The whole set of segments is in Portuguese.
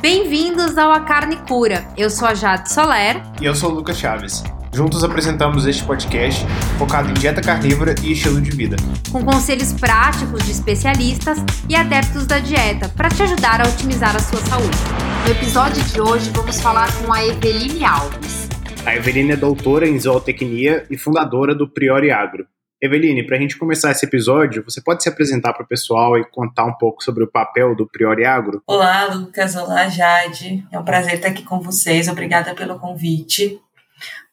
Bem-vindos ao A Carne Cura. Eu sou a Jade Soler. E eu sou o Lucas Chaves. Juntos apresentamos este podcast focado em dieta carnívora e estilo de vida. Com conselhos práticos de especialistas e adeptos da dieta para te ajudar a otimizar a sua saúde. No episódio de hoje vamos falar com a Eveline Alves. A Eveline é doutora em zootecnia e fundadora do Priori Agro. Eveline, para a gente começar esse episódio, você pode se apresentar para o pessoal e contar um pouco sobre o papel do Priori Agro? Olá, Lucas. Olá, Jade. É um prazer estar aqui com vocês. Obrigada pelo convite.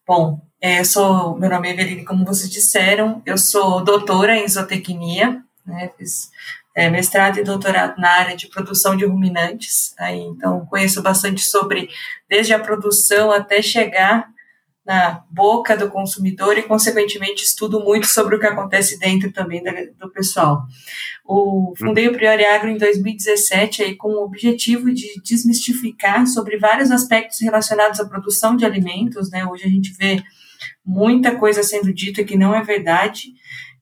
Bom, é, eu sou, meu nome é Eveline, como vocês disseram, eu sou doutora em zootecnia, né, fiz é, mestrado e doutorado na área de produção de ruminantes, aí, então conheço bastante sobre desde a produção até chegar na boca do consumidor e, consequentemente, estudo muito sobre o que acontece dentro também do pessoal. O, fundei o Priori Agro em 2017 aí, com o objetivo de desmistificar sobre vários aspectos relacionados à produção de alimentos. Né? Hoje a gente vê muita coisa sendo dita que não é verdade.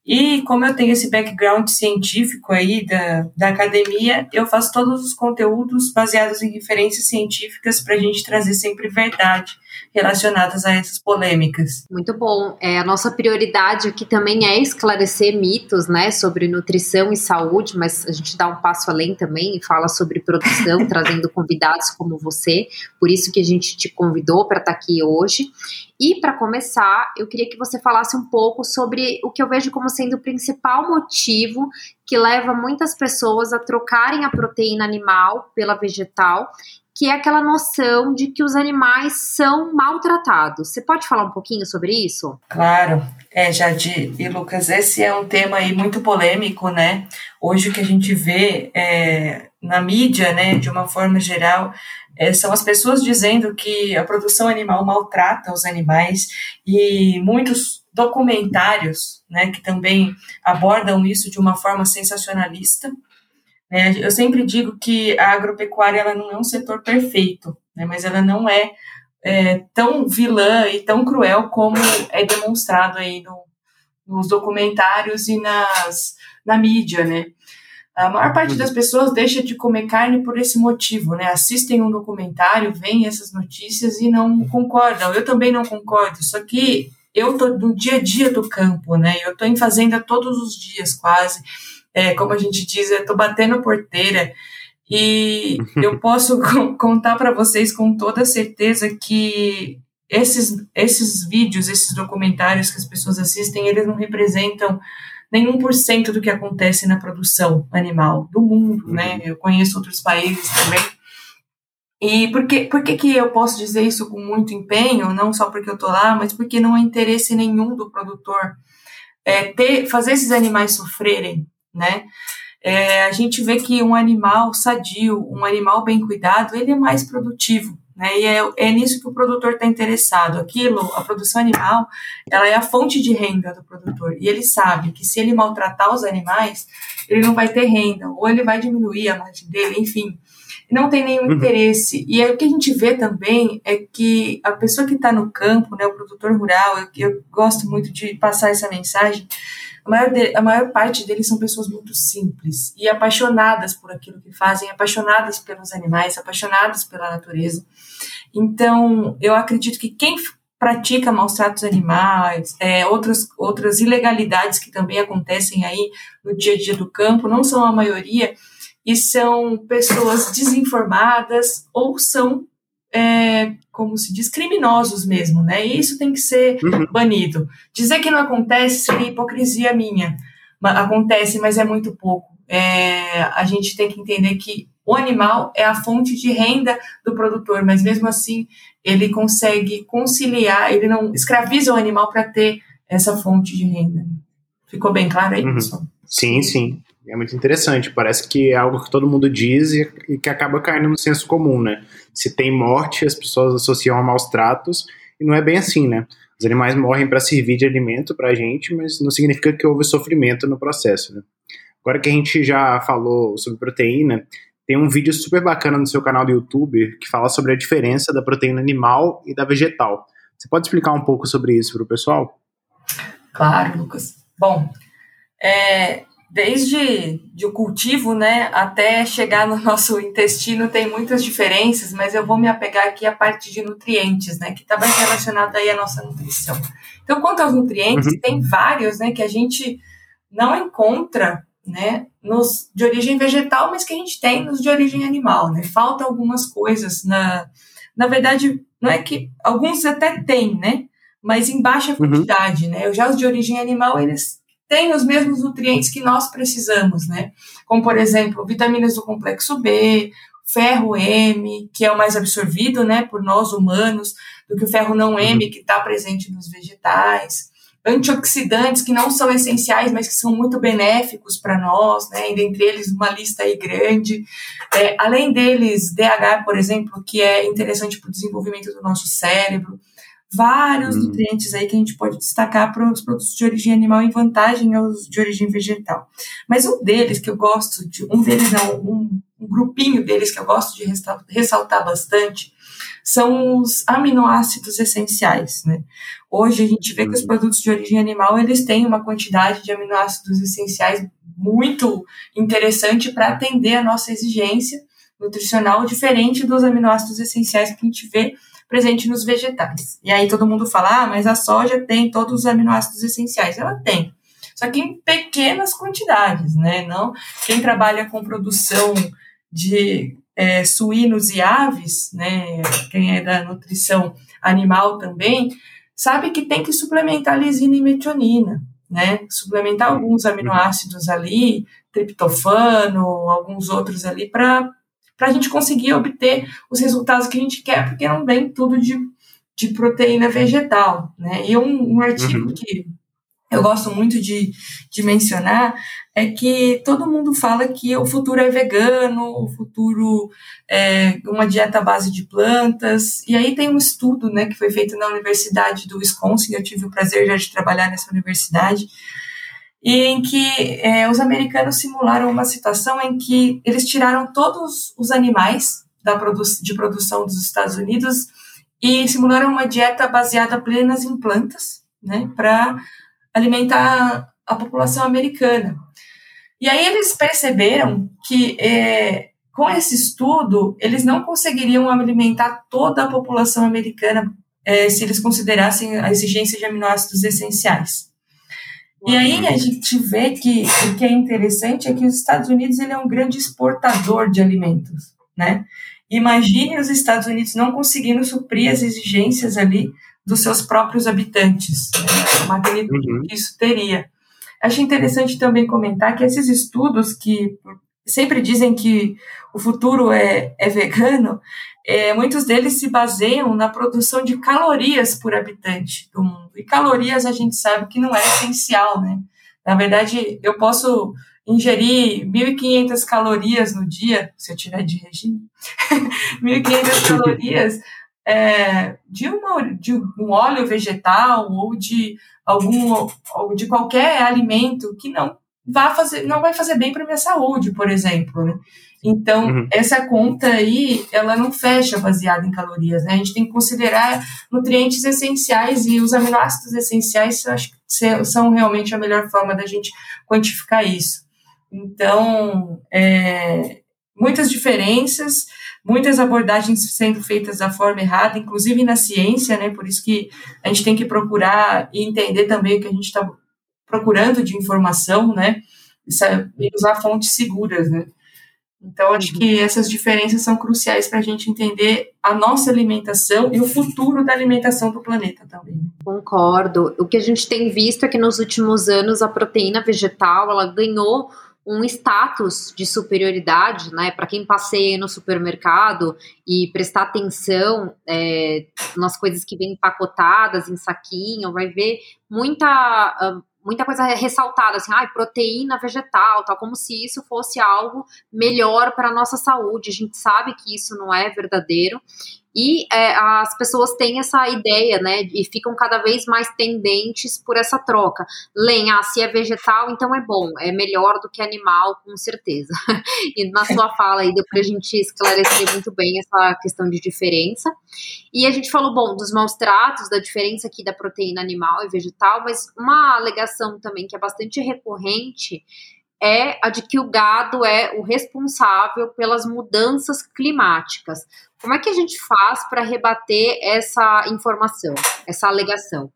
E como eu tenho esse background científico aí da, da academia, eu faço todos os conteúdos baseados em referências científicas para a gente trazer sempre verdade relacionadas a essas polêmicas. Muito bom. É, a nossa prioridade aqui também é esclarecer mitos, né, sobre nutrição e saúde, mas a gente dá um passo além também e fala sobre produção, trazendo convidados como você. Por isso que a gente te convidou para estar tá aqui hoje. E para começar, eu queria que você falasse um pouco sobre o que eu vejo como sendo o principal motivo que leva muitas pessoas a trocarem a proteína animal pela vegetal que é aquela noção de que os animais são maltratados. Você pode falar um pouquinho sobre isso? Claro, é, Jade e Lucas, esse é um tema aí muito polêmico, né? Hoje o que a gente vê é, na mídia, né, de uma forma geral, é, são as pessoas dizendo que a produção animal maltrata os animais e muitos documentários, né, que também abordam isso de uma forma sensacionalista, né? Eu sempre digo que a agropecuária ela não é um setor perfeito, né? mas ela não é, é, tão vilã e tão cruel como é demonstrado aí no, nos documentários e nas, na mídia, né? A maior parte das pessoas deixa de comer carne por esse motivo, né? Assistem um documentário, veem essas notícias e não concordam. Eu também não concordo, só que eu tô no dia a dia do campo, né? Eu tô em fazenda todos os dias, quase é, como a gente diz, eu estou batendo porteira. E eu posso contar para vocês com toda certeza que esses, esses vídeos, esses documentários que as pessoas assistem, eles não representam nenhum por cento do que acontece na produção animal do mundo, né? Uhum. Eu conheço outros países também. E por que, por que, que eu posso dizer isso com muito empenho? Não só porque eu tô lá, mas porque não há interesse nenhum do produtor é, ter, fazer esses animais sofrerem né? É, a gente vê que um animal sadio, um animal bem cuidado, ele é mais produtivo, né? E é, é nisso que o produtor está interessado. Aquilo, a produção animal, ela é a fonte de renda do produtor. E ele sabe que se ele maltratar os animais, ele não vai ter renda, ou ele vai diminuir a margem dele, enfim. Não tem nenhum uhum. interesse. E aí, o que a gente vê também é que a pessoa que está no campo, né, o produtor rural, eu, eu gosto muito de passar essa mensagem, a maior, de, a maior parte deles são pessoas muito simples e apaixonadas por aquilo que fazem, apaixonadas pelos animais, apaixonadas pela natureza. Então, eu acredito que quem pratica maus tratos animais, é, outras, outras ilegalidades que também acontecem aí no dia a dia do campo, não são a maioria, e são pessoas desinformadas ou são é, como se diz, criminosos mesmo, né? E isso tem que ser uhum. banido. Dizer que não acontece seria hipocrisia minha. Acontece, mas é muito pouco. É, a gente tem que entender que o animal é a fonte de renda do produtor, mas mesmo assim ele consegue conciliar, ele não escraviza o animal para ter essa fonte de renda. Ficou bem claro aí, uhum. pessoal? Sim, sim. É muito interessante. Parece que é algo que todo mundo diz e, e que acaba caindo no senso comum, né? Se tem morte, as pessoas associam a maus tratos, e não é bem assim, né? Os animais morrem para servir de alimento para a gente, mas não significa que houve sofrimento no processo, né? Agora que a gente já falou sobre proteína, tem um vídeo super bacana no seu canal do YouTube que fala sobre a diferença da proteína animal e da vegetal. Você pode explicar um pouco sobre isso para o pessoal? Claro, Lucas. Bom, é, desde de o cultivo, né, até chegar no nosso intestino tem muitas diferenças, mas eu vou me apegar aqui à parte de nutrientes, né, que está bem relacionada aí à nossa nutrição. Então, quanto aos nutrientes, uhum. tem vários, né, que a gente não encontra, né, nos de origem vegetal, mas que a gente tem nos de origem animal, né? Falta algumas coisas na na verdade, não é que alguns até tem, né? Mas em baixa uhum. quantidade, uhum. né? Já os de origem animal, eles têm os mesmos nutrientes que nós precisamos, né? Como, por exemplo, vitaminas do complexo B, ferro M, que é o mais absorvido, né, por nós humanos, do que o ferro não M, uhum. que está presente nos vegetais antioxidantes que não são essenciais, mas que são muito benéficos para nós, né? E dentre eles uma lista aí grande. É, além deles, DH, por exemplo, que é interessante para o desenvolvimento do nosso cérebro. Vários hum. nutrientes aí que a gente pode destacar para os produtos de origem animal em vantagem aos de origem vegetal. Mas um deles que eu gosto de, um deles não, um, um grupinho deles que eu gosto de ressaltar bastante são os aminoácidos essenciais, né? Hoje a gente vê que os uhum. produtos de origem animal, eles têm uma quantidade de aminoácidos essenciais muito interessante para atender a nossa exigência nutricional, diferente dos aminoácidos essenciais que a gente vê presente nos vegetais. E aí todo mundo fala, ah, mas a soja tem todos os aminoácidos essenciais. Ela tem, só que em pequenas quantidades, né? Não, quem trabalha com produção de é, suínos e aves, né, quem é da nutrição animal também, sabe que tem que suplementar lisina e metionina, né, suplementar alguns aminoácidos ali, triptofano, alguns outros ali, para a gente conseguir obter os resultados que a gente quer, porque não vem tudo de, de proteína vegetal, né, e um, um artigo uhum. que eu gosto muito de, de mencionar é que todo mundo fala que o futuro é vegano, o futuro é uma dieta à base de plantas. E aí tem um estudo né, que foi feito na Universidade do Wisconsin, eu tive o prazer já de trabalhar nessa universidade, e em que é, os americanos simularam uma situação em que eles tiraram todos os animais da produ de produção dos Estados Unidos e simularam uma dieta baseada apenas em plantas, né, para alimentar a população americana. E aí eles perceberam que é, com esse estudo eles não conseguiriam alimentar toda a população americana é, se eles considerassem a exigência de aminoácidos essenciais. E aí a gente vê que o que é interessante é que os Estados Unidos ele é um grande exportador de alimentos, né? Imagine os Estados Unidos não conseguindo suprir as exigências ali dos seus próprios habitantes, né? a magnitude uhum. que isso teria. Acho interessante também comentar que esses estudos que sempre dizem que o futuro é, é vegano, é, muitos deles se baseiam na produção de calorias por habitante do mundo. E calorias a gente sabe que não é essencial, né? Na verdade, eu posso ingerir 1.500 calorias no dia, se eu tiver de regime, 1.500 calorias é, de, uma, de um óleo vegetal ou de algum ou de qualquer alimento que não vai fazer não vai fazer bem para minha saúde, por exemplo, né? Então, uhum. essa conta aí, ela não fecha baseada em calorias, né? A gente tem que considerar nutrientes essenciais e os aminoácidos essenciais acho que são realmente a melhor forma da gente quantificar isso. Então, é, muitas diferenças, muitas abordagens sendo feitas da forma errada, inclusive na ciência, né? Por isso que a gente tem que procurar e entender também o que a gente está procurando de informação, né? E usar fontes seguras, né? Então, acho que essas diferenças são cruciais para a gente entender a nossa alimentação e o futuro da alimentação do planeta também. Concordo. O que a gente tem visto é que nos últimos anos a proteína vegetal ela ganhou um status de superioridade, né? Para quem passeia no supermercado e prestar atenção é, nas coisas que vêm empacotadas em saquinho, vai ver muita muita coisa ressaltada, assim, ah, proteína vegetal, tal, como se isso fosse algo melhor para a nossa saúde. A gente sabe que isso não é verdadeiro. E é, as pessoas têm essa ideia, né, e ficam cada vez mais tendentes por essa troca. Lenha, ah, se é vegetal, então é bom, é melhor do que animal, com certeza. e na sua fala aí deu pra gente esclarecer muito bem essa questão de diferença. E a gente falou, bom, dos maus tratos, da diferença aqui da proteína animal e vegetal, mas uma alegação também que é bastante recorrente é a de que o gado é o responsável pelas mudanças climáticas. Como é que a gente faz para rebater essa informação, essa alegação?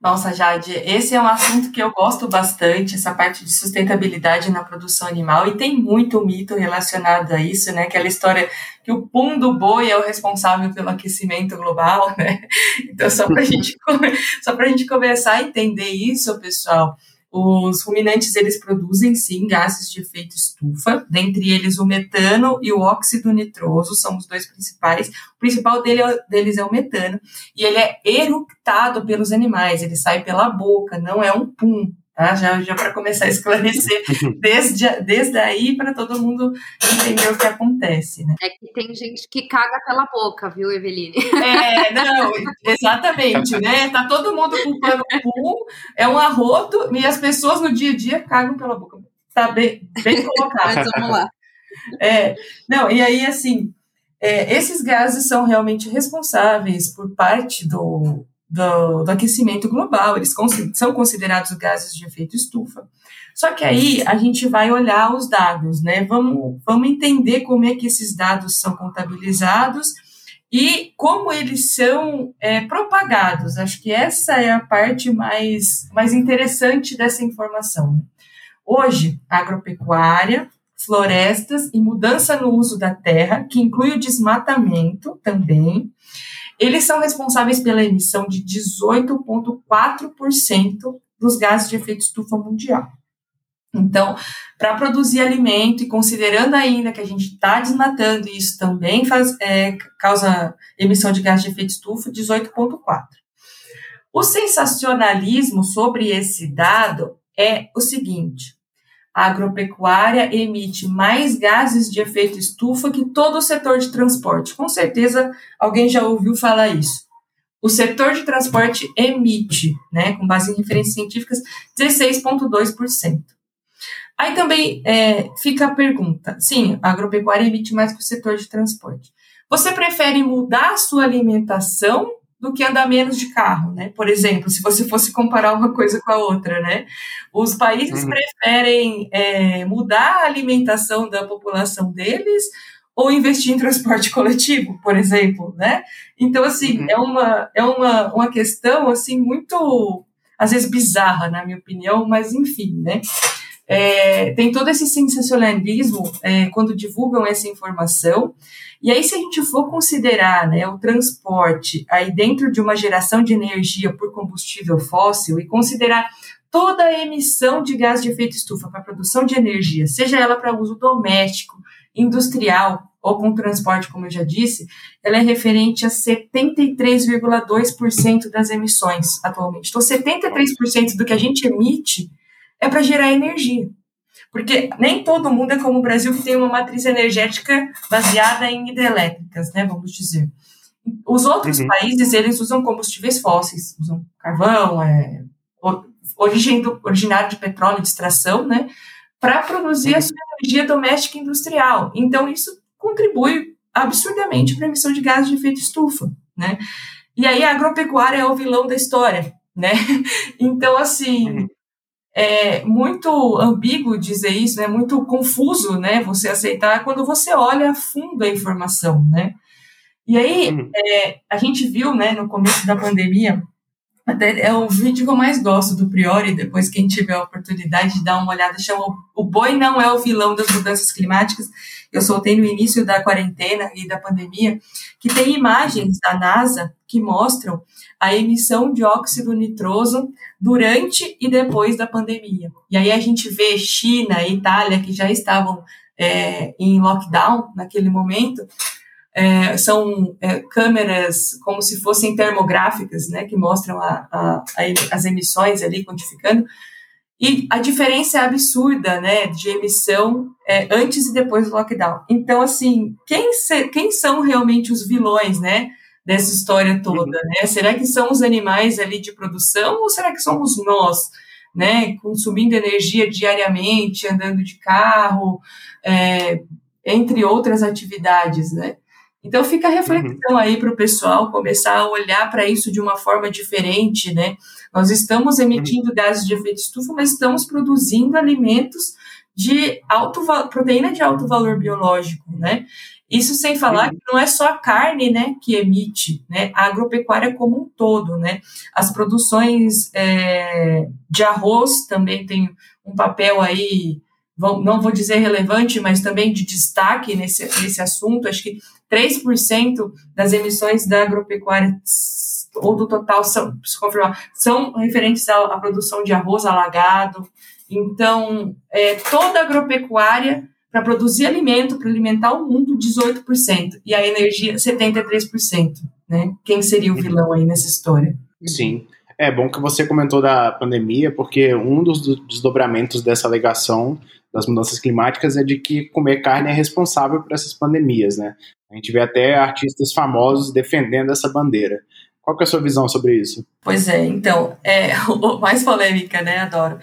Nossa, Jade, esse é um assunto que eu gosto bastante, essa parte de sustentabilidade na produção animal, e tem muito mito relacionado a isso, né? Aquela história que o pum do boi é o responsável pelo aquecimento global, né? Então, só para gente, só a gente começar a entender isso, pessoal, os ruminantes, eles produzem, sim, gases de efeito estufa, dentre eles o metano e o óxido nitroso, são os dois principais. O principal dele é, deles é o metano, e ele é eructado pelos animais, ele sai pela boca, não é um pum, Tá? Já, já para começar a esclarecer desde, desde aí para todo mundo entender o que acontece. Né? É que tem gente que caga pela boca, viu, Eveline? É, não, exatamente, né? Tá todo mundo culpando o pum, é um arroto, e as pessoas no dia a dia cagam pela boca. Tá bem, bem colocado. Mas vamos lá. É, não, e aí, assim, é, esses gases são realmente responsáveis por parte do, do, do aquecimento global, eles são considerados gases de efeito estufa. Só que aí a gente vai olhar os dados, né? Vamos, vamos entender como é que esses dados são contabilizados e como eles são é, propagados. Acho que essa é a parte mais, mais interessante dessa informação. Hoje, agropecuária, florestas e mudança no uso da terra, que inclui o desmatamento também, eles são responsáveis pela emissão de 18,4% dos gases de efeito estufa mundial. Então, para produzir alimento e considerando ainda que a gente está desmatando, e isso também faz, é, causa emissão de gás de efeito estufa, 18,4%. O sensacionalismo sobre esse dado é o seguinte: a agropecuária emite mais gases de efeito estufa que todo o setor de transporte. Com certeza alguém já ouviu falar isso. O setor de transporte emite, né, com base em referências científicas, 16,2%. Aí também é, fica a pergunta: sim, a agropecuária emite mais que o setor de transporte. Você prefere mudar a sua alimentação do que andar menos de carro, né? Por exemplo, se você fosse comparar uma coisa com a outra, né? Os países uhum. preferem é, mudar a alimentação da população deles ou investir em transporte coletivo, por exemplo, né? Então, assim, uhum. é, uma, é uma, uma questão, assim, muito, às vezes, bizarra, na minha opinião, mas enfim, né? É, tem todo esse sensacionalismo é, quando divulgam essa informação, e aí, se a gente for considerar né, o transporte aí dentro de uma geração de energia por combustível fóssil e considerar toda a emissão de gás de efeito estufa para produção de energia, seja ela para uso doméstico, industrial ou com transporte, como eu já disse, ela é referente a 73,2% das emissões atualmente. Então, 73% do que a gente emite é para gerar energia. Porque nem todo mundo é como o Brasil, que tem uma matriz energética baseada em hidrelétricas, né, vamos dizer. Os outros uhum. países, eles usam combustíveis fósseis, usam carvão, é, origem do, originário de petróleo de extração, né, para produzir uhum. a sua energia doméstica industrial. Então, isso contribui absurdamente para a emissão de gases de efeito estufa, né. E aí a agropecuária é o vilão da história, né. Então, assim, uhum é muito ambíguo dizer isso, é né? muito confuso, né, você aceitar quando você olha a fundo a informação, né. E aí, uhum. é, a gente viu, né, no começo da pandemia, é o vídeo que eu mais gosto do Priori, depois quem tiver a oportunidade de dar uma olhada, chama O Boi Não é o Vilão das Mudanças Climáticas, eu soltei no início da quarentena e da pandemia, que tem imagens da NASA que mostram a emissão de óxido nitroso durante e depois da pandemia. E aí a gente vê China e Itália, que já estavam é, em lockdown naquele momento, é, são é, câmeras como se fossem termográficas, né, que mostram a, a, a, as emissões ali, quantificando, e a diferença é absurda, né, de emissão é, antes e depois do lockdown. Então, assim, quem, se, quem são realmente os vilões, né, dessa história toda, uhum. né? Será que são os animais ali de produção ou será que somos nós, né? Consumindo energia diariamente, andando de carro, é, entre outras atividades, né? Então fica a reflexão uhum. aí para o pessoal começar a olhar para isso de uma forma diferente, né? Nós estamos emitindo uhum. gases de efeito estufa, mas estamos produzindo alimentos de alto proteína de alto valor biológico, né? Isso sem falar que não é só a carne, né, que emite, né, a agropecuária como um todo, né, as produções é, de arroz também tem um papel aí, não vou dizer relevante, mas também de destaque nesse, nesse assunto, acho que 3% das emissões da agropecuária ou do total são, confirmar, são referentes à, à produção de arroz alagado, então, é, toda a agropecuária para produzir alimento, para alimentar o mundo, 18%, e a energia, 73%. Né? Quem seria o vilão aí nessa história? Sim. É bom que você comentou da pandemia, porque um dos desdobramentos dessa alegação das mudanças climáticas é de que comer carne é responsável por essas pandemias, né? A gente vê até artistas famosos defendendo essa bandeira. Qual que é a sua visão sobre isso? Pois é, então, é, mais polêmica, né? Adoro.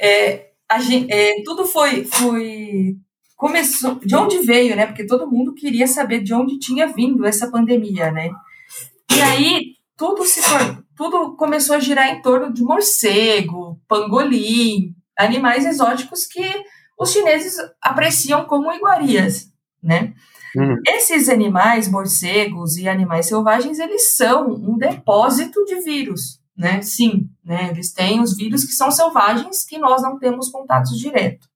É, gente, é, tudo foi, foi começou de onde veio, né? Porque todo mundo queria saber de onde tinha vindo essa pandemia, né? E aí tudo se tudo começou a girar em torno de morcego, pangolim, animais exóticos que os chineses apreciam como iguarias, né? Uhum. Esses animais, morcegos e animais selvagens, eles são um depósito de vírus, né? Sim, né? Eles têm os vírus que são selvagens que nós não temos contatos direto.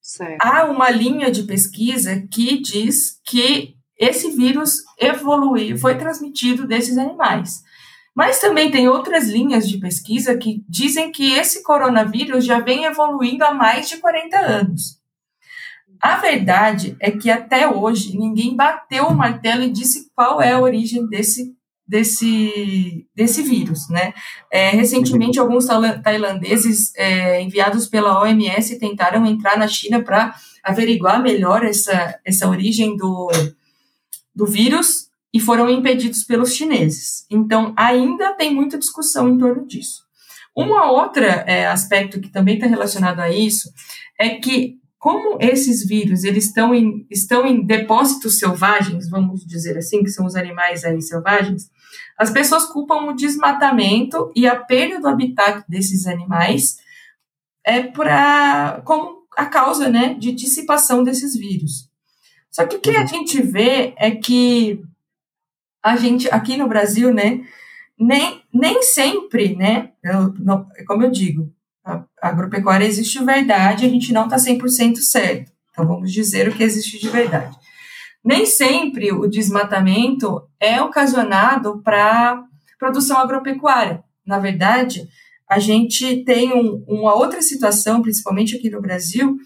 Certo. Há uma linha de pesquisa que diz que esse vírus evoluiu, foi transmitido desses animais. Mas também tem outras linhas de pesquisa que dizem que esse coronavírus já vem evoluindo há mais de 40 anos. A verdade é que até hoje ninguém bateu o martelo e disse qual é a origem desse desse, desse vírus, né? É, recentemente, alguns tailandeses é, enviados pela OMS tentaram entrar na China para averiguar melhor essa, essa origem do, do vírus e foram impedidos pelos chineses. Então, ainda tem muita discussão em torno disso. Uma outra é, aspecto que também está relacionado a isso é que como esses vírus eles estão em, estão em depósitos selvagens, vamos dizer assim, que são os animais aí selvagens, as pessoas culpam o desmatamento e a perda do habitat desses animais é para como a causa, né, de dissipação desses vírus. Só que o que a uhum. gente vê é que a gente aqui no Brasil, né, nem, nem sempre, né, eu, não, como eu digo, a, agropecuária existe de verdade, a gente não está 100% certo. Então vamos dizer o que existe de verdade. Nem sempre o desmatamento é ocasionado para produção agropecuária. Na verdade, a gente tem um, uma outra situação, principalmente aqui no Brasil,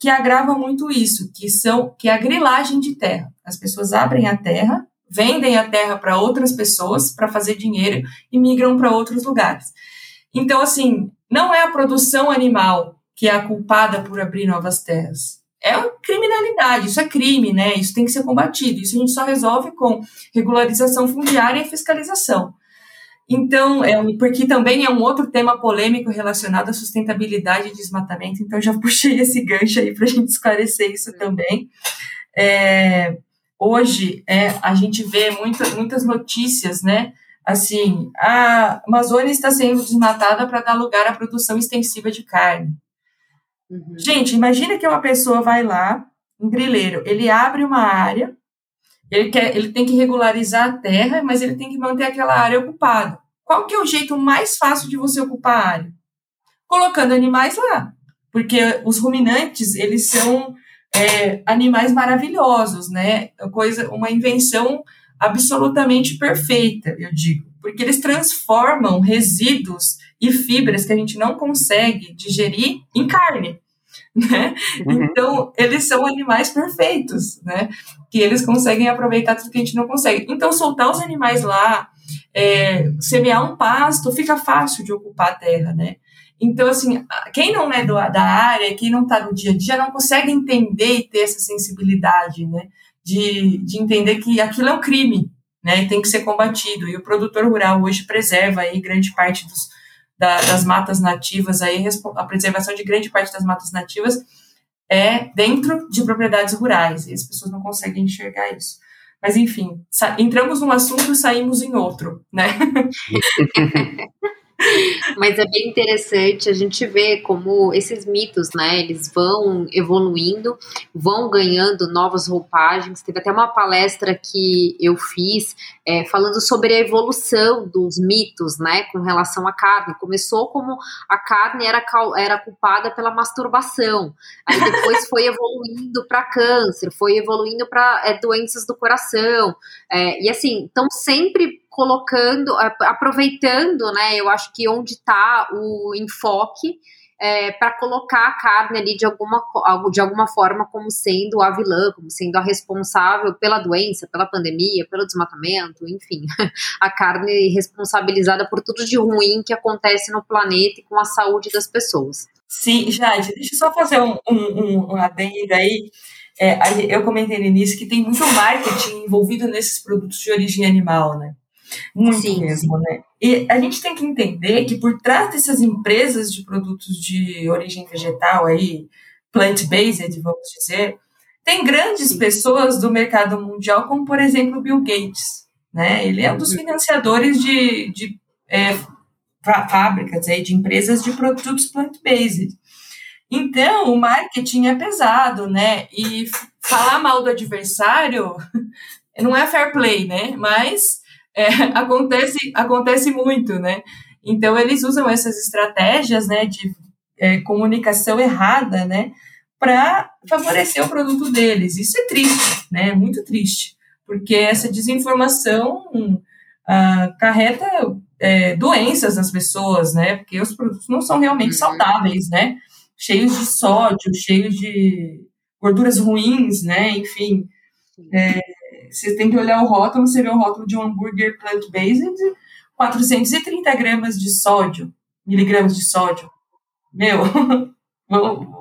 que agrava muito isso, que são que é a grilagem de terra. As pessoas abrem a terra, vendem a terra para outras pessoas para fazer dinheiro e migram para outros lugares. Então, assim, não é a produção animal que é a culpada por abrir novas terras é criminalidade, isso é crime, né? Isso tem que ser combatido. Isso a gente só resolve com regularização fundiária e fiscalização. Então, é, porque também é um outro tema polêmico relacionado à sustentabilidade e desmatamento, então já puxei esse gancho aí para a gente esclarecer isso também. É, hoje, é, a gente vê muita, muitas notícias, né? Assim, a Amazônia está sendo desmatada para dar lugar à produção extensiva de carne. Uhum. Gente, imagina que uma pessoa vai lá, um grileiro, ele abre uma área, ele, quer, ele tem que regularizar a terra, mas ele tem que manter aquela área ocupada. Qual que é o jeito mais fácil de você ocupar a área? Colocando animais lá. Porque os ruminantes, eles são é, animais maravilhosos, né? Coisa, uma invenção absolutamente perfeita, eu digo. Porque eles transformam resíduos e fibras que a gente não consegue digerir em carne. Né? Uhum. Então, eles são animais perfeitos, né? Que eles conseguem aproveitar tudo que a gente não consegue. Então, soltar os animais lá, é, semear um pasto, fica fácil de ocupar a terra, né? Então, assim, quem não é do, da área, quem não está no dia a dia, não consegue entender e ter essa sensibilidade, né? De, de entender que aquilo é um crime, né? E tem que ser combatido. E o produtor rural hoje preserva aí grande parte dos, da, das matas nativas, aí, a preservação de grande parte das matas nativas é dentro de propriedades rurais, e as pessoas não conseguem enxergar isso. Mas enfim, entramos num assunto e saímos em outro, né? Mas é bem interessante a gente ver como esses mitos, né, eles vão evoluindo, vão ganhando novas roupagens. Teve até uma palestra que eu fiz é, falando sobre a evolução dos mitos, né, com relação à carne. Começou como a carne era, era culpada pela masturbação, aí depois foi evoluindo para câncer, foi evoluindo para é, doenças do coração, é, e assim, estão sempre colocando, aproveitando, né? Eu acho que onde está o enfoque é, para colocar a carne ali de alguma, de alguma forma como sendo a vilã, como sendo a responsável pela doença, pela pandemia, pelo desmatamento, enfim, a carne responsabilizada por tudo de ruim que acontece no planeta e com a saúde das pessoas. Sim, Jade, deixa eu só fazer um, um, um adendo aí. É, eu comentei no início que tem muito marketing envolvido nesses produtos de origem animal, né? Muito sim, mesmo, sim. né? E a gente tem que entender que por trás dessas empresas de produtos de origem vegetal aí, plant-based, vamos dizer, tem grandes sim. pessoas do mercado mundial, como por exemplo Bill Gates, né? Ele é um dos uhum. financiadores de, de é, fábricas aí, de empresas de produtos plant-based. Então, o marketing é pesado, né? E falar mal do adversário não é fair play, né? Mas é, acontece, acontece muito, né? Então, eles usam essas estratégias, né, de é, comunicação errada, né, para favorecer o produto deles. Isso é triste, né? Muito triste, porque essa desinformação ah, carreta é, doenças nas pessoas, né? Porque os produtos não são realmente uhum. saudáveis, né? Cheios de sódio, cheios de gorduras ruins, né? Enfim, é, você tem que olhar o rótulo, você vê o rótulo de um hambúrguer plant-based, 430 gramas de sódio, miligramas de sódio. Meu, vamos,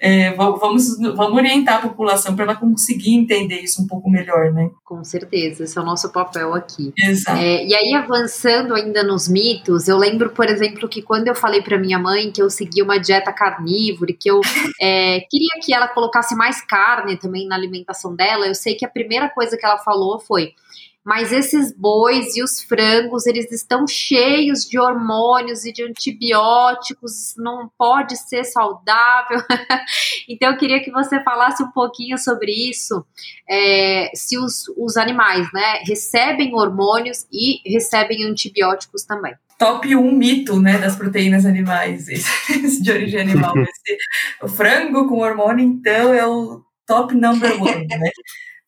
é, vamos, vamos orientar a população para ela conseguir entender isso um pouco melhor, né? Com certeza, esse é o nosso papel aqui. Exato. É, e aí, avançando ainda nos mitos, eu lembro, por exemplo, que quando eu falei para minha mãe que eu seguia uma dieta carnívora, que eu é, queria que ela colocasse mais carne também na alimentação dela, eu sei que a primeira coisa que ela falou foi mas esses bois e os frangos, eles estão cheios de hormônios e de antibióticos, não pode ser saudável. então, eu queria que você falasse um pouquinho sobre isso, é, se os, os animais, né, recebem hormônios e recebem antibióticos também top 1 mito, né, das proteínas animais, esse, de origem animal. Esse, o frango com hormônio, então, é o top number one, né?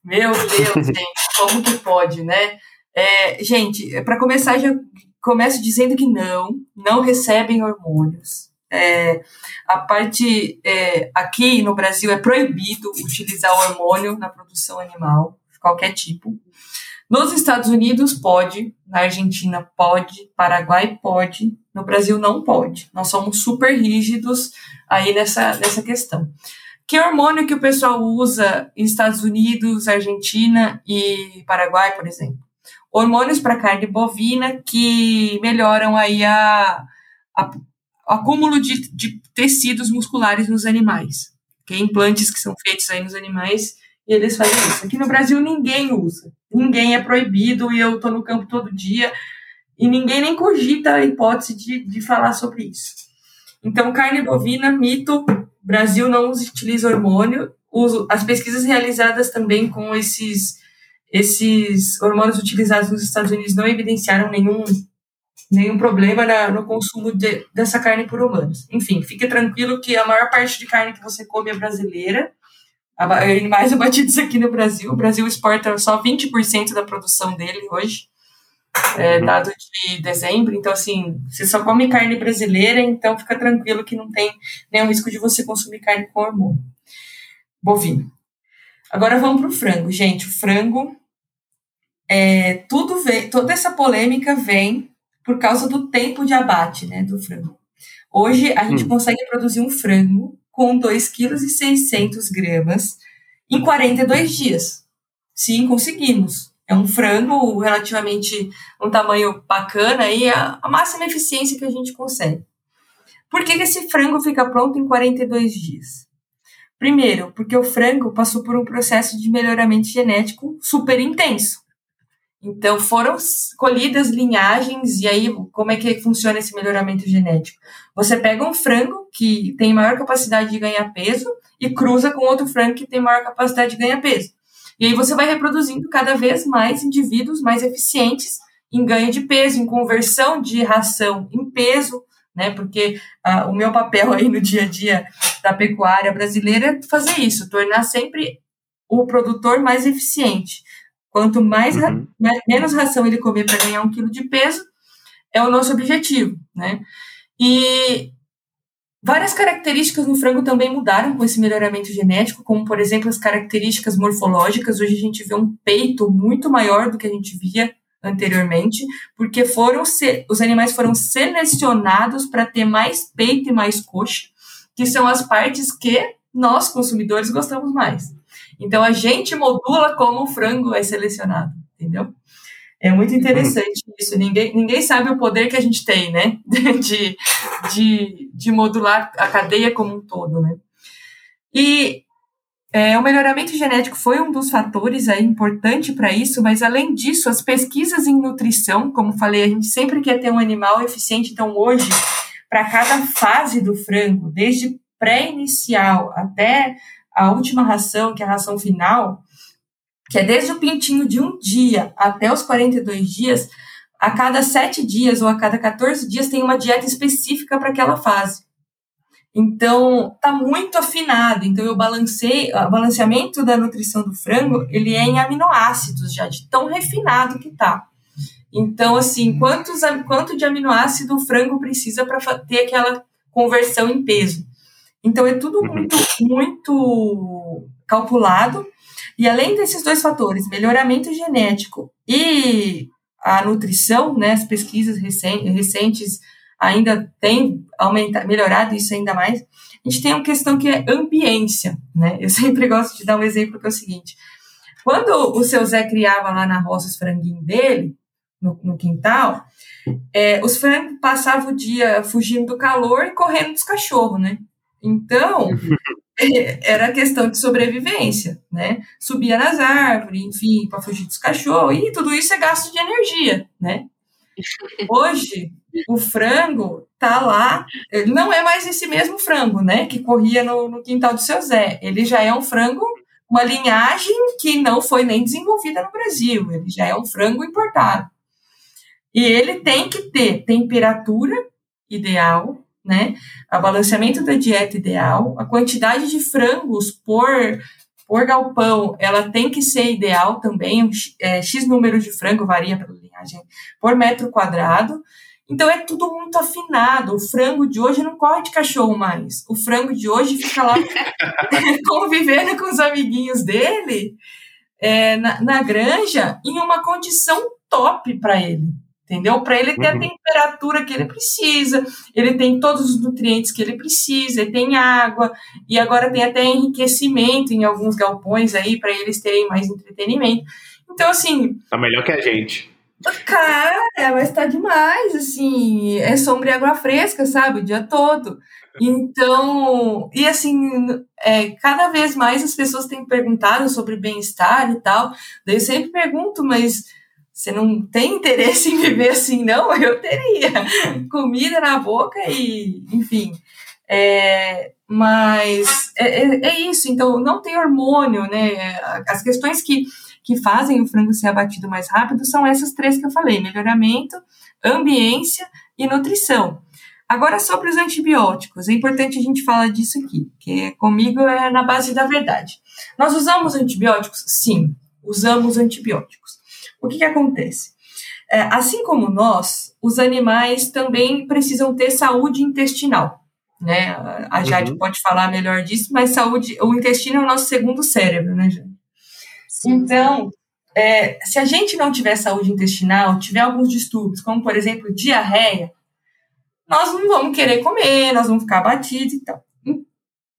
Meu Deus, gente, como que pode, né? É, gente, para começar, já começo dizendo que não, não recebem hormônios. É, a parte é, aqui no Brasil é proibido utilizar hormônio na produção animal, qualquer tipo. Nos Estados Unidos pode, na Argentina pode, Paraguai pode, no Brasil não pode. Nós somos super rígidos aí nessa, nessa questão. Que hormônio que o pessoal usa nos Estados Unidos, Argentina e Paraguai, por exemplo? Hormônios para carne bovina que melhoram aí a, a o acúmulo de, de, tecidos musculares nos animais. Que implantes que são feitos aí nos animais e eles fazem isso. Aqui no Brasil ninguém usa, ninguém é proibido e eu estou no campo todo dia e ninguém nem cogita a hipótese de, de falar sobre isso. Então, carne bovina, mito, Brasil não utiliza hormônio. as pesquisas realizadas também com esses, esses hormônios utilizados nos Estados Unidos não evidenciaram nenhum, nenhum problema na, no consumo de, dessa carne por humanos. Enfim, fique tranquilo que a maior parte de carne que você come é brasileira. Animais abatidos aqui no Brasil. O Brasil exporta só 20% da produção dele hoje é, uhum. dado de dezembro. Então, assim, você só come carne brasileira, então fica tranquilo que não tem nenhum risco de você consumir carne com hormônio bovino. Agora vamos para o frango, gente. O frango, é, tudo vem, toda essa polêmica vem por causa do tempo de abate, né, do frango. Hoje a gente hum. consegue produzir um frango com 2,6 kg em 42 dias. Sim, conseguimos é um frango relativamente um tamanho bacana e a, a máxima eficiência que a gente consegue. Por que, que esse frango fica pronto em 42 dias? Primeiro, porque o frango passou por um processo de melhoramento genético super intenso. Então, foram colhidas linhagens, e aí, como é que funciona esse melhoramento genético? Você pega um frango que tem maior capacidade de ganhar peso e cruza com outro frango que tem maior capacidade de ganhar peso. E aí você vai reproduzindo cada vez mais indivíduos mais eficientes em ganho de peso, em conversão de ração em peso, né? Porque ah, o meu papel aí no dia a dia da pecuária brasileira é fazer isso, tornar sempre o produtor mais eficiente. Quanto mais uhum. ra menos ração ele comer para ganhar um quilo de peso, é o nosso objetivo, né? E várias características no frango também mudaram com esse melhoramento genético, como por exemplo as características morfológicas. Hoje a gente vê um peito muito maior do que a gente via anteriormente, porque foram os animais foram selecionados para ter mais peito e mais coxa, que são as partes que nós consumidores gostamos mais. Então a gente modula como o frango é selecionado, entendeu? É muito interessante uhum. isso. Ninguém, ninguém sabe o poder que a gente tem, né? De, de, de modular a cadeia como um todo, né? E é, o melhoramento genético foi um dos fatores aí importante para isso, mas além disso, as pesquisas em nutrição, como falei, a gente sempre quer ter um animal eficiente, então hoje, para cada fase do frango, desde pré-inicial até a última ração, que é a ração final, que é desde o pintinho de um dia até os 42 dias, a cada sete dias ou a cada 14 dias tem uma dieta específica para aquela fase. Então, tá muito afinado. Então, eu balancei, o balanceamento da nutrição do frango, ele é em aminoácidos já, de tão refinado que tá. Então, assim, quantos, quanto de aminoácido o frango precisa para ter aquela conversão em peso? Então, é tudo uhum. muito, muito calculado. E além desses dois fatores, melhoramento genético e a nutrição, né, as pesquisas recentes ainda tem aumentado, melhorado isso ainda mais. A gente tem uma questão que é ambiência, né? Eu sempre gosto de dar um exemplo que é o seguinte: quando o seu Zé criava lá na roça os franguinhos dele, no, no quintal, é, os frangos passavam o dia fugindo do calor e correndo dos cachorros, né? Então, era questão de sobrevivência, né? Subia nas árvores, enfim, para fugir dos cachorros, e tudo isso é gasto de energia, né? Hoje, o frango tá lá, ele não é mais esse mesmo frango, né, que corria no, no quintal do seu Zé. Ele já é um frango, uma linhagem que não foi nem desenvolvida no Brasil, ele já é um frango importado. E ele tem que ter temperatura ideal, né, a balanceamento da dieta ideal, a quantidade de frangos por por galpão, ela tem que ser ideal também, é, X número de frango varia pela linhagem, por metro quadrado. Então é tudo muito afinado. O frango de hoje não corre de cachorro mais. O frango de hoje fica lá convivendo com os amiguinhos dele é, na, na, granja em uma condição top para ele entendeu? Para ele ter uhum. a temperatura que ele precisa, ele tem todos os nutrientes que ele precisa, ele tem água, e agora tem até enriquecimento em alguns galpões aí para eles terem mais entretenimento. Então, assim. Tá melhor que a gente. Cara, mas tá demais, assim, é sombra e água fresca, sabe, o dia todo. Então, e assim, é, cada vez mais as pessoas têm perguntado sobre bem-estar e tal. Daí eu sempre pergunto, mas você não tem interesse em viver assim, não? Eu teria. Comida na boca e, enfim. É, mas é, é, é, isso, então não tem hormônio, né? As questões que, que fazem o frango ser abatido mais rápido são essas três que eu falei: melhoramento, ambiência e nutrição. Agora, sobre os antibióticos, é importante a gente falar disso aqui, que comigo é na base da verdade. Nós usamos antibióticos? Sim, usamos antibióticos. O que, que acontece? É, assim como nós, os animais também precisam ter saúde intestinal. Né? A Jade uhum. pode falar melhor disso, mas saúde, o intestino é o nosso segundo cérebro, né, Jade? Então, é, se a gente não tiver saúde intestinal, tiver alguns distúrbios, como por exemplo diarreia, nós não vamos querer comer, nós vamos ficar abatidos e tal.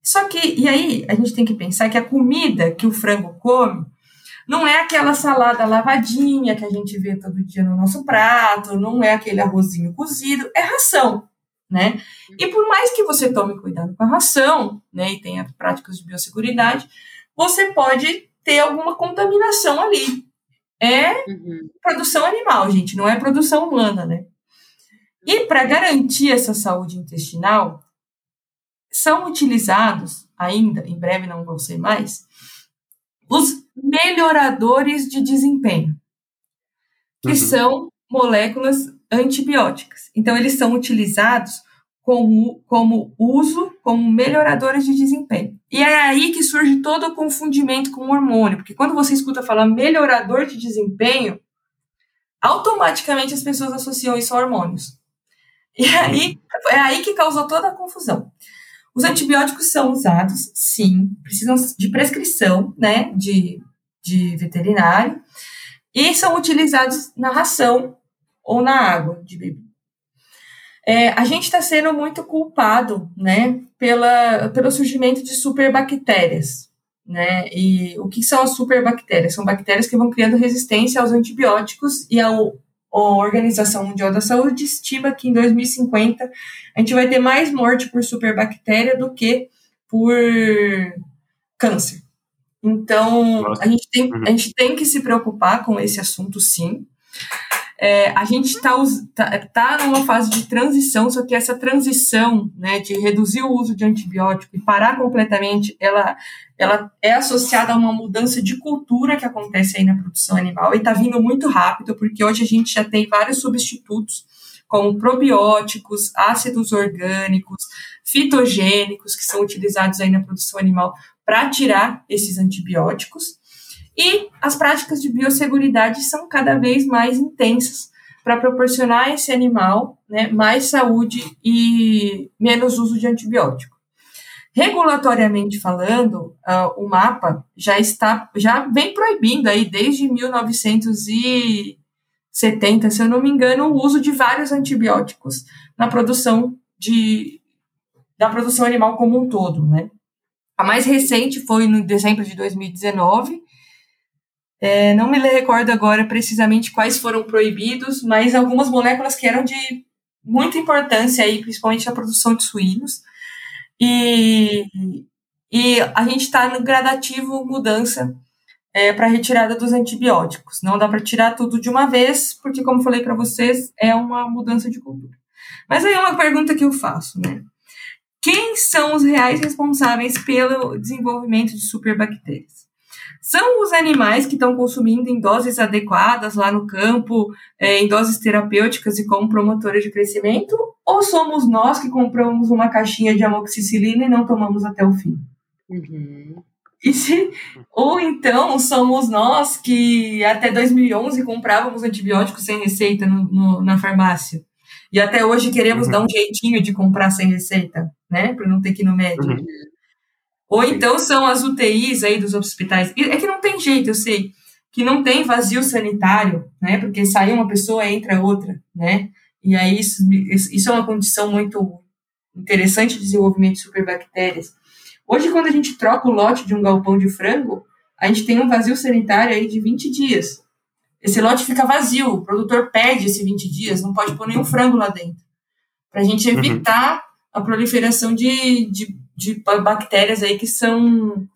Só que, e aí, a gente tem que pensar que a comida que o frango come não é aquela salada lavadinha que a gente vê todo dia no nosso prato, não é aquele arrozinho cozido, é ração, né? E por mais que você tome cuidado com a ração, né, e tenha práticas de biosseguridade, você pode ter alguma contaminação ali. É uhum. produção animal, gente, não é produção humana, né? E para garantir essa saúde intestinal, são utilizados ainda, em breve não vão ser mais, os melhoradores de desempenho, que uhum. são moléculas antibióticas. Então, eles são utilizados como, como uso, como melhoradores de desempenho. E é aí que surge todo o confundimento com o hormônio, porque quando você escuta falar melhorador de desempenho, automaticamente as pessoas associam isso a hormônios. E aí, é aí que causou toda a confusão. Os antibióticos são usados, sim, precisam de prescrição, né, de, de veterinário, e são utilizados na ração ou na água de bebê. É, a gente está sendo muito culpado, né, pela, pelo surgimento de superbactérias, né, e o que são as superbactérias? São bactérias que vão criando resistência aos antibióticos e ao a Organização Mundial da Saúde estima que em 2050 a gente vai ter mais morte por superbactéria do que por câncer. Então, a gente, tem, uhum. a gente tem que se preocupar com esse assunto, sim. É, a gente está tá, tá numa fase de transição, só que essa transição né, de reduzir o uso de antibiótico e parar completamente, ela, ela é associada a uma mudança de cultura que acontece aí na produção animal e está vindo muito rápido, porque hoje a gente já tem vários substitutos, como probióticos, ácidos orgânicos, fitogênicos, que são utilizados aí na produção animal para tirar esses antibióticos. E as práticas de biosseguridade são cada vez mais intensas para proporcionar a esse animal né, mais saúde e menos uso de antibiótico. Regulatoriamente falando, uh, o mapa já está, já vem proibindo aí desde 1970, se eu não me engano, o uso de vários antibióticos na produção de da produção animal como um todo, né? A mais recente foi no dezembro de 2019. É, não me recordo agora precisamente quais foram proibidos, mas algumas moléculas que eram de muita importância aí, principalmente na produção de suínos. E, e a gente está no gradativo mudança é, para retirada dos antibióticos. Não dá para tirar tudo de uma vez, porque, como falei para vocês, é uma mudança de cultura. Mas aí é uma pergunta que eu faço, né? Quem são os reais responsáveis pelo desenvolvimento de superbactérias? São os animais que estão consumindo em doses adequadas lá no campo, é, em doses terapêuticas e como promotores de crescimento? Ou somos nós que compramos uma caixinha de amoxicilina e não tomamos até o fim? Uhum. Se, ou então somos nós que até 2011 comprávamos antibióticos sem receita no, no, na farmácia. E até hoje queremos uhum. dar um jeitinho de comprar sem receita, né? Para não ter que ir no médico. Uhum. Ou então são as UTIs aí dos hospitais. É que não tem jeito, eu sei. Que não tem vazio sanitário, né? Porque sai uma pessoa, entra outra, né? E aí isso, isso é uma condição muito interessante de desenvolvimento de superbactérias. Hoje, quando a gente troca o lote de um galpão de frango, a gente tem um vazio sanitário aí de 20 dias. Esse lote fica vazio, o produtor perde esses 20 dias, não pode pôr nenhum frango lá dentro. Para a gente uhum. evitar uhum. a proliferação de, de, de, bactérias aí que são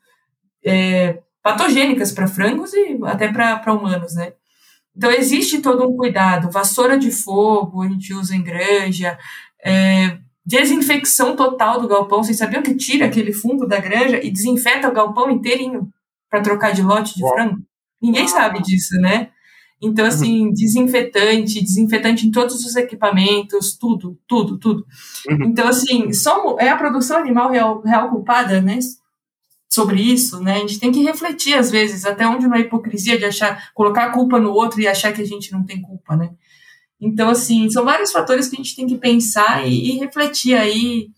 é, patogênicas para frangos e até para humanos, né? Então, existe todo um cuidado. Vassoura de fogo, a gente usa em granja, é, desinfecção total do galpão. Vocês sabiam que tira aquele fundo da granja e desinfeta o galpão inteirinho para trocar de lote de Uau. frango? Ninguém sabe disso, né? Então, assim, uhum. desinfetante, desinfetante em todos os equipamentos, tudo, tudo, tudo. Uhum. Então, assim, somos, é a produção animal real, real culpada, né? Sobre isso, né? A gente tem que refletir, às vezes, até onde não é hipocrisia de achar, colocar a culpa no outro e achar que a gente não tem culpa, né? Então, assim, são vários fatores que a gente tem que pensar e, e refletir aí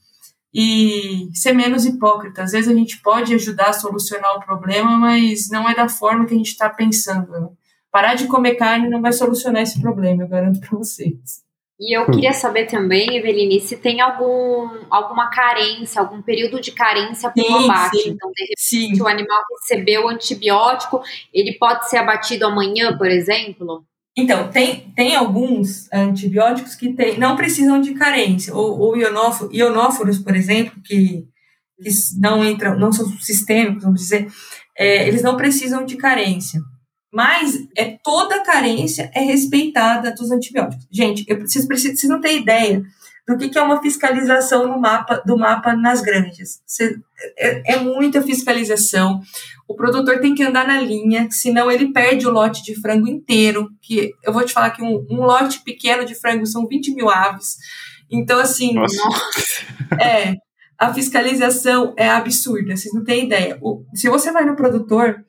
e ser menos hipócrita. Às vezes a gente pode ajudar a solucionar o problema, mas não é da forma que a gente está pensando. Né? Parar de comer carne não vai solucionar esse problema, eu garanto para vocês. E eu queria saber também, Eveline, se tem algum, alguma carência, algum período de carência por abate. Então, de repente, sim. se o animal recebeu antibiótico, ele pode ser abatido amanhã, por exemplo? Então, tem, tem alguns antibióticos que tem, não precisam de carência. Ou, ou ionóforos, ionóforos, por exemplo, que, que não entram, não são sistêmicos, vamos dizer, é, eles não precisam de carência. Mas é, toda carência é respeitada dos antibióticos. Gente, eu preciso, preciso, vocês não têm ideia do que, que é uma fiscalização no mapa, do mapa nas granjas. Você, é, é muita fiscalização. O produtor tem que andar na linha, senão ele perde o lote de frango inteiro. Que eu vou te falar que um, um lote pequeno de frango são 20 mil aves. Então, assim, Nossa. é, a fiscalização é absurda, vocês não têm ideia. O, se você vai no produtor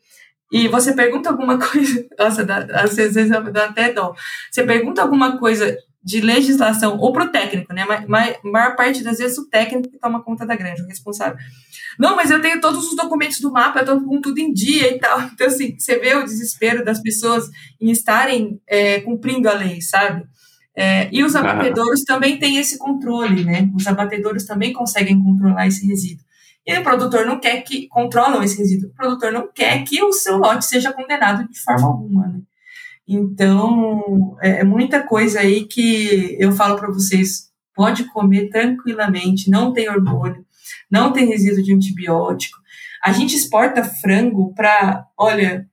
e você pergunta alguma coisa, nossa, dá, às vezes dá até dó. Você pergunta alguma coisa de legislação, ou para o técnico, né? Mas, mas, maior parte das vezes o técnico que toma conta da granja, o responsável. Não, mas eu tenho todos os documentos do mapa, eu estou com tudo em dia e tal. Então, assim, você vê o desespero das pessoas em estarem é, cumprindo a lei, sabe? É, e os abatedouros ah. também têm esse controle, né? Os abatedouros também conseguem controlar esse resíduo. E o produtor não quer que controlam esse resíduo. O produtor não quer que o seu lote seja condenado de forma alguma, né? Então, é, é muita coisa aí que eu falo para vocês, pode comer tranquilamente, não tem hormônio, não tem resíduo de antibiótico. A gente exporta frango para, olha,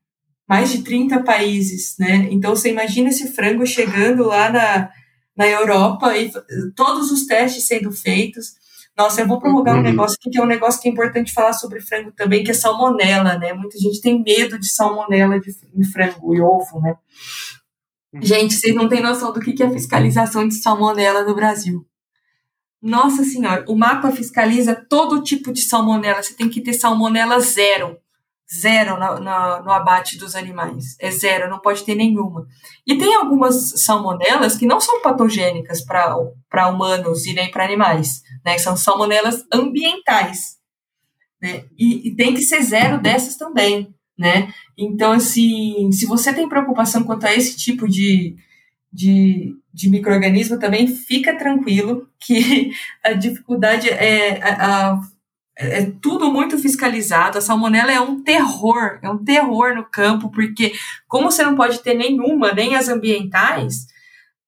mais de 30 países, né? Então você imagina esse frango chegando lá na, na Europa e todos os testes sendo feitos. Nossa, eu vou prorrogar uhum. um negócio aqui, que é um negócio que é importante falar sobre frango também, que é salmonela, né? Muita gente tem medo de salmonela de, em frango e ovo, né? Uhum. Gente, vocês não têm noção do que é fiscalização de salmonela no Brasil. Nossa senhora, o mapa fiscaliza todo tipo de salmonela. Você tem que ter salmonela zero. Zero no, no, no, abate dos animais. É zero, não pode ter nenhuma. E tem algumas salmonelas que não são patogênicas para humanos e nem para animais, né? São salmonelas ambientais. Né? E, e, tem que ser zero dessas também, né? Então, assim, se você tem preocupação quanto a esse tipo de, de, de microorganismo, também fica tranquilo que a dificuldade é a, a é tudo muito fiscalizado. A salmonela é um terror, é um terror no campo, porque como você não pode ter nenhuma, nem as ambientais,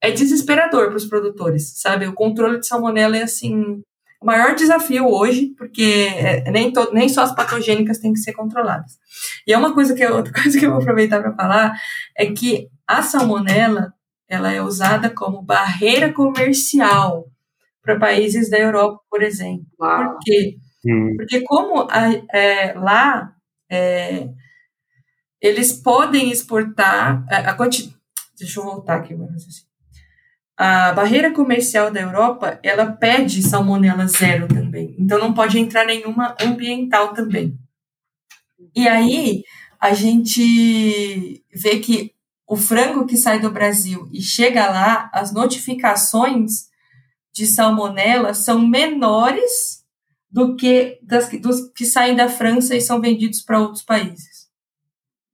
é desesperador para os produtores, sabe? O controle de salmonela é assim o maior desafio hoje, porque é, nem, to, nem só as patogênicas têm que ser controladas. E é uma coisa que outra coisa que eu vou aproveitar para falar é que a salmonela ela é usada como barreira comercial para países da Europa, por exemplo. Uau. Por quê? Hum. Porque como a, é, lá é, eles podem exportar a, a quantidade. Deixa eu voltar aqui, a barreira comercial da Europa ela pede salmonela zero também, então não pode entrar nenhuma ambiental também. E aí a gente vê que o frango que sai do Brasil e chega lá, as notificações de salmonela são menores do que das, dos que saem da França e são vendidos para outros países.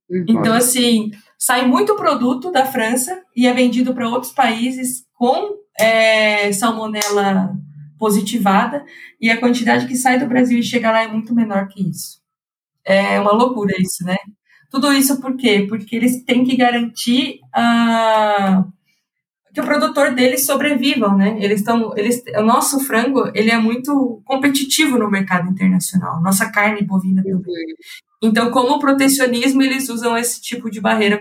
Uhum. Então, assim, sai muito produto da França e é vendido para outros países com é, salmonela positivada e a quantidade que sai do Brasil e chega lá é muito menor que isso. É uma loucura isso, né? Tudo isso por quê? Porque eles têm que garantir a que o produtor deles sobrevivam, né? Eles estão, eles, o nosso frango ele é muito competitivo no mercado internacional, nossa carne bovina também. Uhum. Então, como protecionismo, eles usam esse tipo de barreira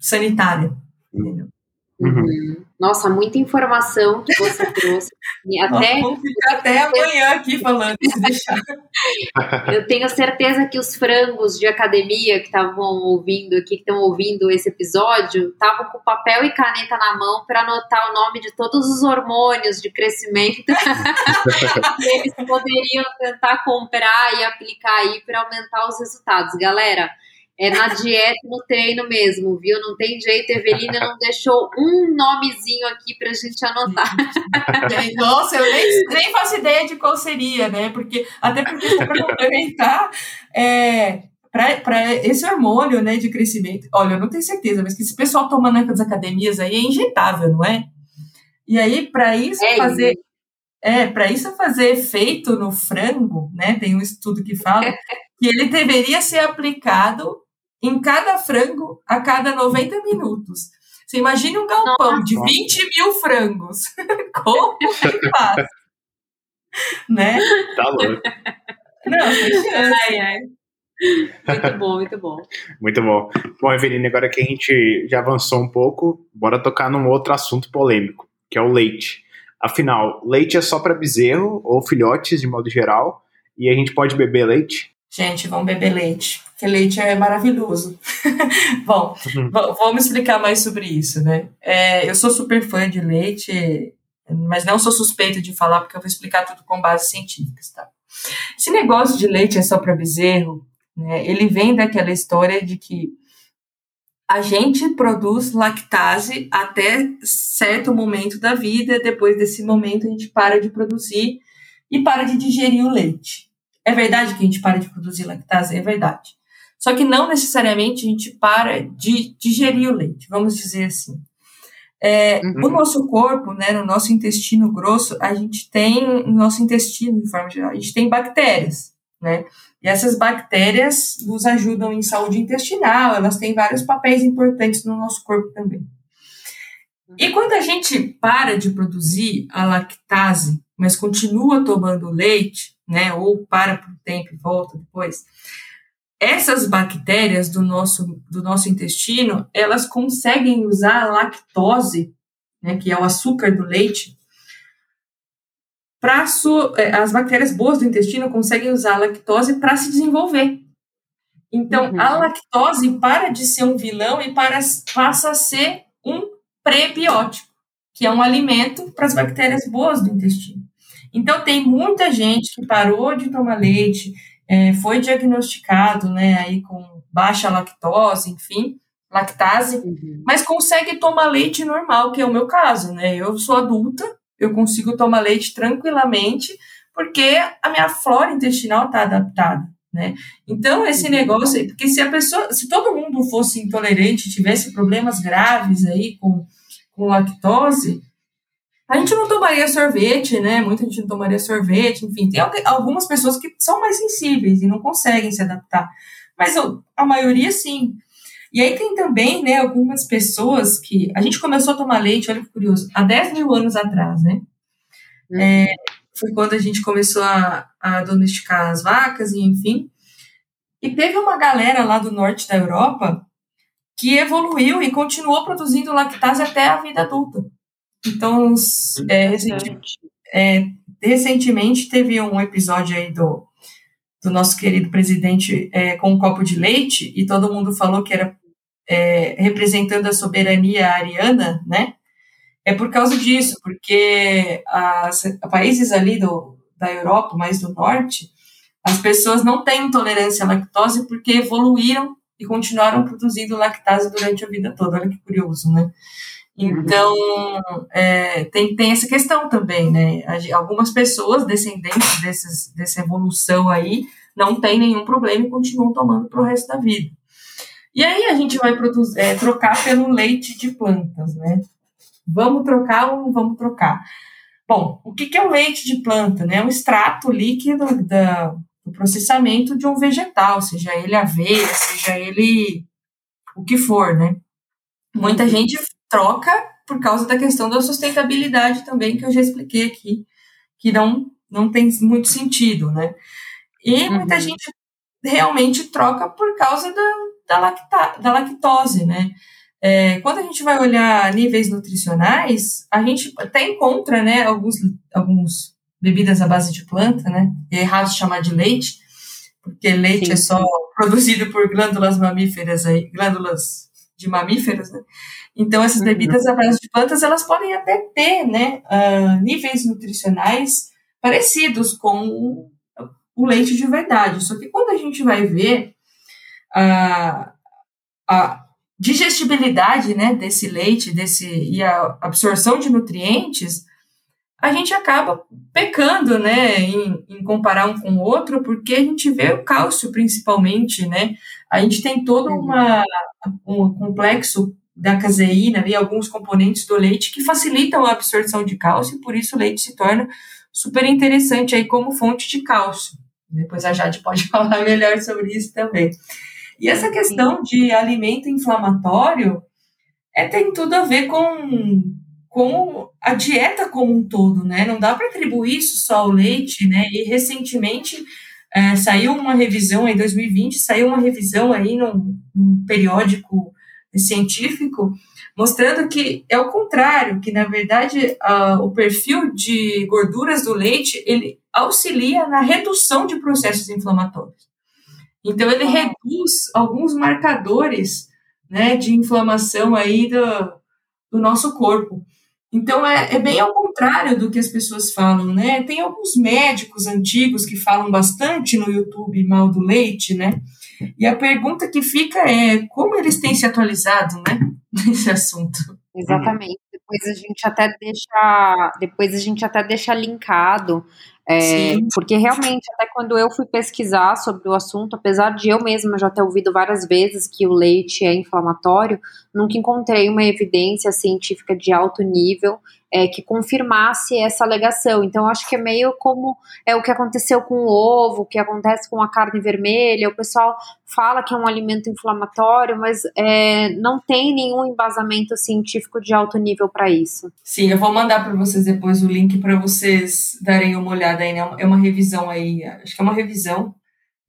sanitária. Entendeu? Uhum. Nossa, muita informação que você trouxe. Até, Vamos ficar até amanhã aqui falando, se deixar. Eu tenho certeza que os frangos de academia que estavam ouvindo aqui, que estão ouvindo esse episódio, estavam com papel e caneta na mão para anotar o nome de todos os hormônios de crescimento que eles poderiam tentar comprar e aplicar aí para aumentar os resultados. Galera, é na dieta no treino mesmo, viu? Não tem jeito. Evelina não deixou um nomezinho aqui pra gente anotar. Nossa, eu nem, nem faço ideia de qual seria, né? Porque, até porque, para complementar, é, para esse hormônio né, de crescimento, olha, eu não tenho certeza, mas que esse pessoal tomando nas academias aí é injetável, não é? E aí, para isso é fazer. Isso. É, para isso fazer efeito no frango, né? Tem um estudo que fala que ele deveria ser aplicado em cada frango a cada 90 minutos. Você imagina um galpão Nossa. de 20 mil frangos. Como que faz? né? Tá louco. Não, ai, ai. Muito bom, muito bom. Muito bom. Bom, Eveline, agora que a gente já avançou um pouco, bora tocar num outro assunto polêmico, que é o leite. Afinal, leite é só para bezerro ou filhotes de modo geral, e a gente pode beber leite? Gente, vamos beber leite, porque leite é maravilhoso. Bom, uhum. vamos explicar mais sobre isso, né? É, eu sou super fã de leite, mas não sou suspeita de falar, porque eu vou explicar tudo com bases científicas, tá? Esse negócio de leite é só para bezerro, né? Ele vem daquela história de que a gente produz lactase até certo momento da vida, depois desse momento a gente para de produzir e para de digerir o leite. É verdade que a gente para de produzir lactase? É verdade. Só que não necessariamente a gente para de digerir o leite, vamos dizer assim. É, uhum. No nosso corpo, né, no nosso intestino grosso, a gente tem, no nosso intestino, de forma geral, a gente tem bactérias, né? E essas bactérias nos ajudam em saúde intestinal, elas têm vários papéis importantes no nosso corpo também. E quando a gente para de produzir a lactase, mas continua tomando leite, né, ou para por um tempo e volta depois, essas bactérias do nosso, do nosso intestino, elas conseguem usar a lactose, né, que é o açúcar do leite, para é, as bactérias boas do intestino conseguem usar a lactose para se desenvolver. Então, uhum. a lactose para de ser um vilão e para, passa a ser um prebiótico, que é um alimento para as bactérias boas do intestino. Então, tem muita gente que parou de tomar leite, é, foi diagnosticado, né, aí com baixa lactose, enfim, lactase, uhum. mas consegue tomar leite normal, que é o meu caso, né? Eu sou adulta, eu consigo tomar leite tranquilamente, porque a minha flora intestinal está adaptada. Né? Então, esse negócio, porque se a pessoa, se todo mundo fosse intolerante, tivesse problemas graves aí com, com lactose, a gente não tomaria sorvete, né? Muita gente não tomaria sorvete, enfim, tem algumas pessoas que são mais sensíveis e não conseguem se adaptar, mas a maioria sim. E aí tem também, né, algumas pessoas que. A gente começou a tomar leite, olha que curioso, há 10 mil anos atrás, né? Uhum. É, foi quando a gente começou a, a domesticar as vacas, e enfim. E teve uma galera lá do norte da Europa que evoluiu e continuou produzindo lactase até a vida adulta. Então, é, recentemente, é, recentemente teve um episódio aí do, do nosso querido presidente é, com um copo de leite e todo mundo falou que era é, representando a soberania ariana, né? É por causa disso, porque as países ali do, da Europa, mais do norte, as pessoas não têm intolerância à lactose porque evoluíram e continuaram produzindo lactase durante a vida toda. Olha que curioso, né? Então, é, tem, tem essa questão também, né? Algumas pessoas descendentes desses, dessa evolução aí não tem nenhum problema e continuam tomando para o resto da vida. E aí a gente vai produzir, é, trocar pelo leite de plantas, né? Vamos trocar ou não vamos trocar? Bom, o que, que é o leite de planta? Né? É um extrato líquido da, do processamento de um vegetal, seja ele aveia, seja ele o que for, né? Muita gente troca por causa da questão da sustentabilidade também, que eu já expliquei aqui, que não, não tem muito sentido, né? E muita uhum. gente realmente troca por causa da, da, lacta, da lactose, né? É, quando a gente vai olhar níveis nutricionais, a gente até encontra, né, alguns, alguns bebidas à base de planta, né? É errado chamar de leite, porque leite Sim. é só produzido por glândulas mamíferas aí, glândulas de mamíferos, né? Então, essas uhum. bebidas à base de plantas, elas podem até ter, né, uh, níveis nutricionais parecidos com o leite de verdade. Só que quando a gente vai ver a, a digestibilidade né, desse leite desse, e a absorção de nutrientes, a gente acaba pecando né, em, em, comparar um com o outro, porque a gente vê o cálcio principalmente, né? A gente tem todo uhum. uma, um complexo da caseína e alguns componentes do leite que facilitam a absorção de cálcio, e por isso o leite se torna super interessante aí como fonte de cálcio. Depois a Jade pode falar melhor sobre isso também. E essa questão de alimento inflamatório, é, tem tudo a ver com, com a dieta como um todo, né? Não dá para atribuir isso só ao leite, né? E recentemente é, saiu uma revisão em 2020, saiu uma revisão aí num, num periódico científico mostrando que é o contrário, que na verdade uh, o perfil de gorduras do leite ele auxilia na redução de processos inflamatórios. Então ele reduz alguns marcadores né, de inflamação aí do, do nosso corpo. Então é, é, bem ao contrário do que as pessoas falam, né? Tem alguns médicos antigos que falam bastante no YouTube mal do leite, né? E a pergunta que fica é como eles têm se atualizado, né, nesse assunto. Exatamente. Depois a gente até deixa, depois a gente até deixa linkado é, porque realmente, até quando eu fui pesquisar sobre o assunto, apesar de eu mesma já ter ouvido várias vezes que o leite é inflamatório, nunca encontrei uma evidência científica de alto nível é, que confirmasse essa alegação. Então, acho que é meio como é o que aconteceu com o ovo, o que acontece com a carne vermelha. O pessoal fala que é um alimento inflamatório, mas é, não tem nenhum embasamento científico de alto nível para isso. Sim, eu vou mandar para vocês depois o link para vocês darem uma olhada aí. Né? É uma revisão aí, acho que é uma revisão,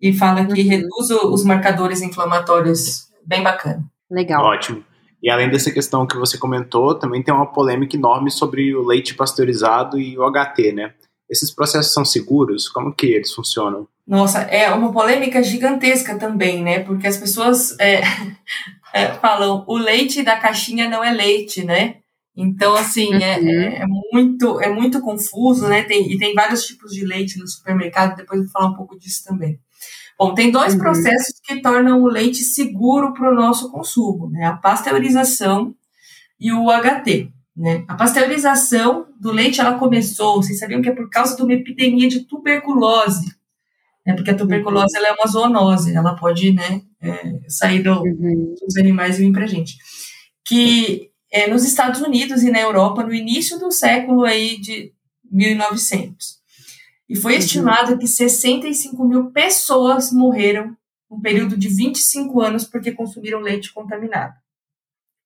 e fala que uhum. reduz os marcadores inflamatórios. Bem bacana. Legal. Ótimo. E além dessa questão que você comentou, também tem uma polêmica enorme sobre o leite pasteurizado e o HT, né? Esses processos são seguros? Como que eles funcionam? Nossa, é uma polêmica gigantesca também, né? Porque as pessoas é, é, falam o leite da caixinha não é leite, né? Então, assim, é, uhum. é, é, muito, é muito confuso, né? Tem, e tem vários tipos de leite no supermercado, depois eu vou falar um pouco disso também. Bom, tem dois uhum. processos que tornam o leite seguro para o nosso consumo, né? A pasteurização e o HT. Né? A pasteurização do leite ela começou, vocês sabiam que é por causa de uma epidemia de tuberculose, né? porque a tuberculose ela é uma zoonose, ela pode né, é, sair do, uhum. dos animais e vir para a gente. Que é, nos Estados Unidos e na Europa, no início do século aí de 1900. E foi estimado que 65 mil pessoas morreram num período de 25 anos porque consumiram leite contaminado.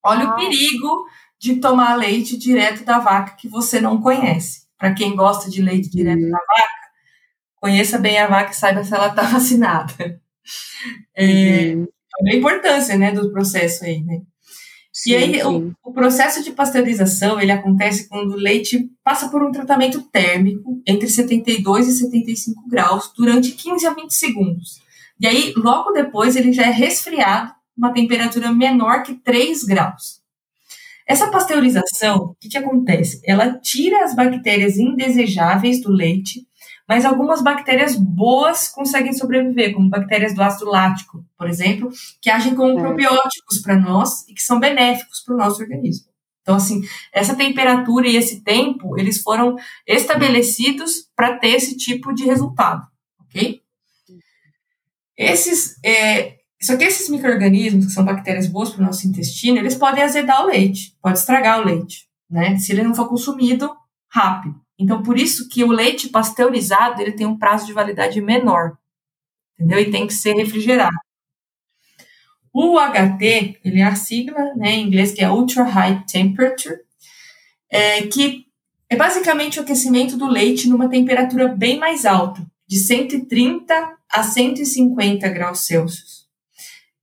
Olha ah. o perigo de tomar leite direto da vaca que você não conhece. Para quem gosta de leite direto uhum. da vaca, conheça bem a vaca e saiba se ela está vacinada. É, uhum. a importância né, do processo aí, né? Sim, e aí, o, o, processo de pasteurização, ele acontece quando o leite passa por um tratamento térmico entre 72 e 75 graus durante 15 a 20 segundos. E aí, logo depois, ele já é resfriado uma temperatura menor que 3 graus. Essa pasteurização, o que, que acontece? Ela tira as bactérias indesejáveis do leite mas algumas bactérias boas conseguem sobreviver, como bactérias do ácido lático, por exemplo, que agem como é. probióticos para nós e que são benéficos para o nosso organismo. Então, assim, essa temperatura e esse tempo, eles foram estabelecidos para ter esse tipo de resultado, ok? Esses, é, só que esses micro-organismos, que são bactérias boas para o nosso intestino, eles podem azedar o leite, pode estragar o leite, né? Se ele não for consumido rápido. Então, por isso que o leite pasteurizado ele tem um prazo de validade menor, entendeu? E tem que ser refrigerado. O HT, ele é a sigla, né, em inglês, que é Ultra High Temperature, é, que é basicamente o aquecimento do leite numa temperatura bem mais alta, de 130 a 150 graus Celsius,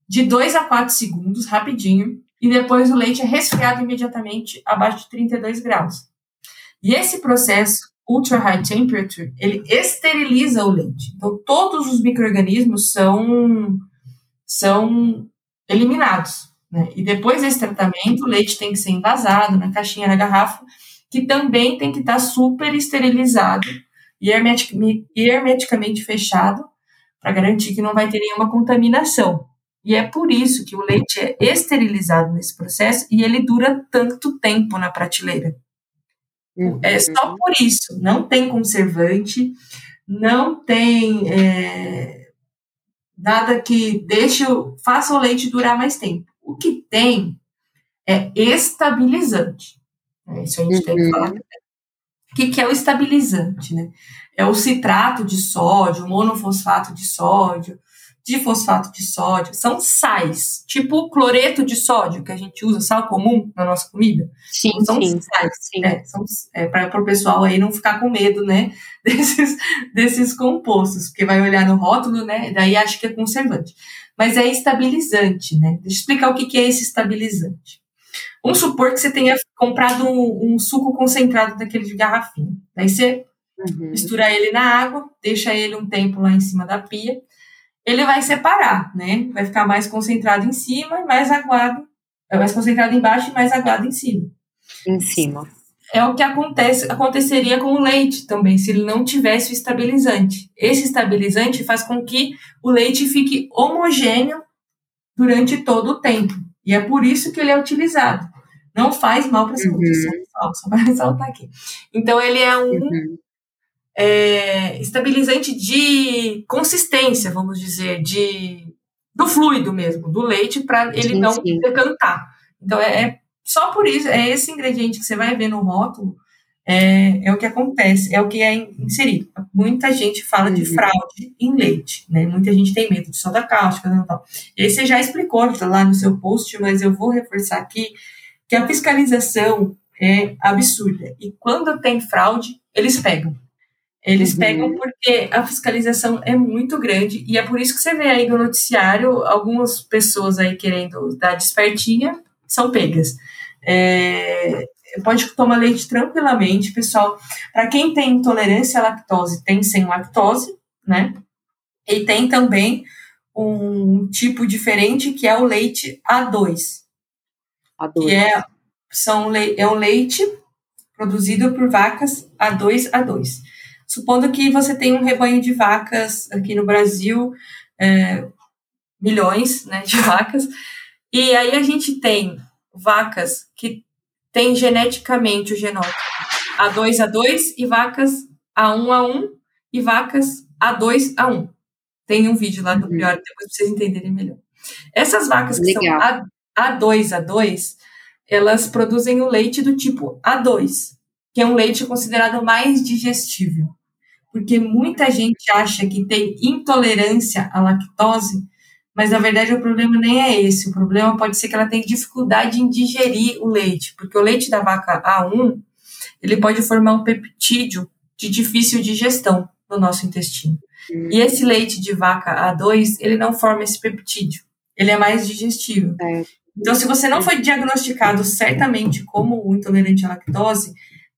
de 2 a 4 segundos, rapidinho, e depois o leite é resfriado imediatamente abaixo de 32 graus. E esse processo ultra high temperature, ele esteriliza o leite. Então, todos os micro-organismos são, são eliminados. Né? E depois desse tratamento, o leite tem que ser envasado na caixinha, na garrafa, que também tem que estar super esterilizado e hermeticamente fechado para garantir que não vai ter nenhuma contaminação. E é por isso que o leite é esterilizado nesse processo e ele dura tanto tempo na prateleira. Uhum. É só por isso. Não tem conservante, não tem é, nada que deixe, faça o leite durar mais tempo. O que tem é estabilizante. É, isso a gente uhum. tem que uhum. falar. O que, que é o estabilizante? Né? É o citrato de sódio, o monofosfato de sódio, de fosfato de sódio, são sais, tipo cloreto de sódio, que a gente usa, sal comum na nossa comida. Sim, são sim. sais. sim. É, são, é, para o pessoal aí não ficar com medo, né, desses, desses compostos, porque vai olhar no rótulo, né, daí acha que é conservante. Mas é estabilizante, né? Deixa eu explicar o que, que é esse estabilizante. Vamos supor que você tenha comprado um, um suco concentrado daquele de garrafinha. Daí você Uhum. mistura ele na água, deixa ele um tempo lá em cima da pia. Ele vai separar, né? Vai ficar mais concentrado em cima e mais aguado, é mais concentrado embaixo e mais aguado em cima. Em cima. É o que acontece, aconteceria com o leite também, se ele não tivesse o estabilizante. Esse estabilizante faz com que o leite fique homogêneo durante todo o tempo. E é por isso que ele é utilizado. Não faz mal para a saúde, Uhum. só, só para ressaltar aqui. Então, ele é um Uhum. É, estabilizante de consistência, vamos dizer, de do fluido mesmo, do leite, para ele Sim, não sim. decantar. Então, é, é só por isso, é esse ingrediente que você vai ver no rótulo, é, é o que acontece, é o que é inserido. Muita gente fala de Uhum. fraude em leite, né? Muita gente tem medo de soda cáustica e tal. E aí você já explicou lá no seu post, mas eu vou reforçar aqui que a fiscalização é absurda. E quando tem fraude, eles pegam. Eles Uhum. pegam porque a fiscalização é muito grande e é por isso que você vê aí no noticiário algumas pessoas aí querendo dar despertinha são pegas. É, pode tomar leite tranquilamente, pessoal. Para quem tem intolerância à lactose, tem sem lactose, né? E tem também um tipo diferente que é o leite A2, Adoro. que é, são, é um leite produzido por vacas A2 A2. Supondo que você tem um rebanho de vacas aqui no Brasil, é, milhões né, de vacas, e aí a gente tem vacas que têm geneticamente o genótipo A2 A2 e vacas A1 A1 e vacas A2 A1. Tem um vídeo lá do Uhum. Priori, depois pra vocês entenderem melhor. Essas vacas que Legal. são A, A2 A2, elas produzem o leite do tipo A2, que é um leite considerado mais digestível. Porque muita gente acha que tem intolerância à lactose, mas na verdade o problema nem é esse. O problema pode ser que ela tem dificuldade em digerir o leite, porque o leite da vaca A1 ele pode formar um peptídeo de difícil digestão no nosso intestino. Hum. E esse leite de vaca A2 ele não forma esse peptídeo, ele é mais digestivo. Certo. Então, se você não foi diagnosticado certamente como intolerante à lactose,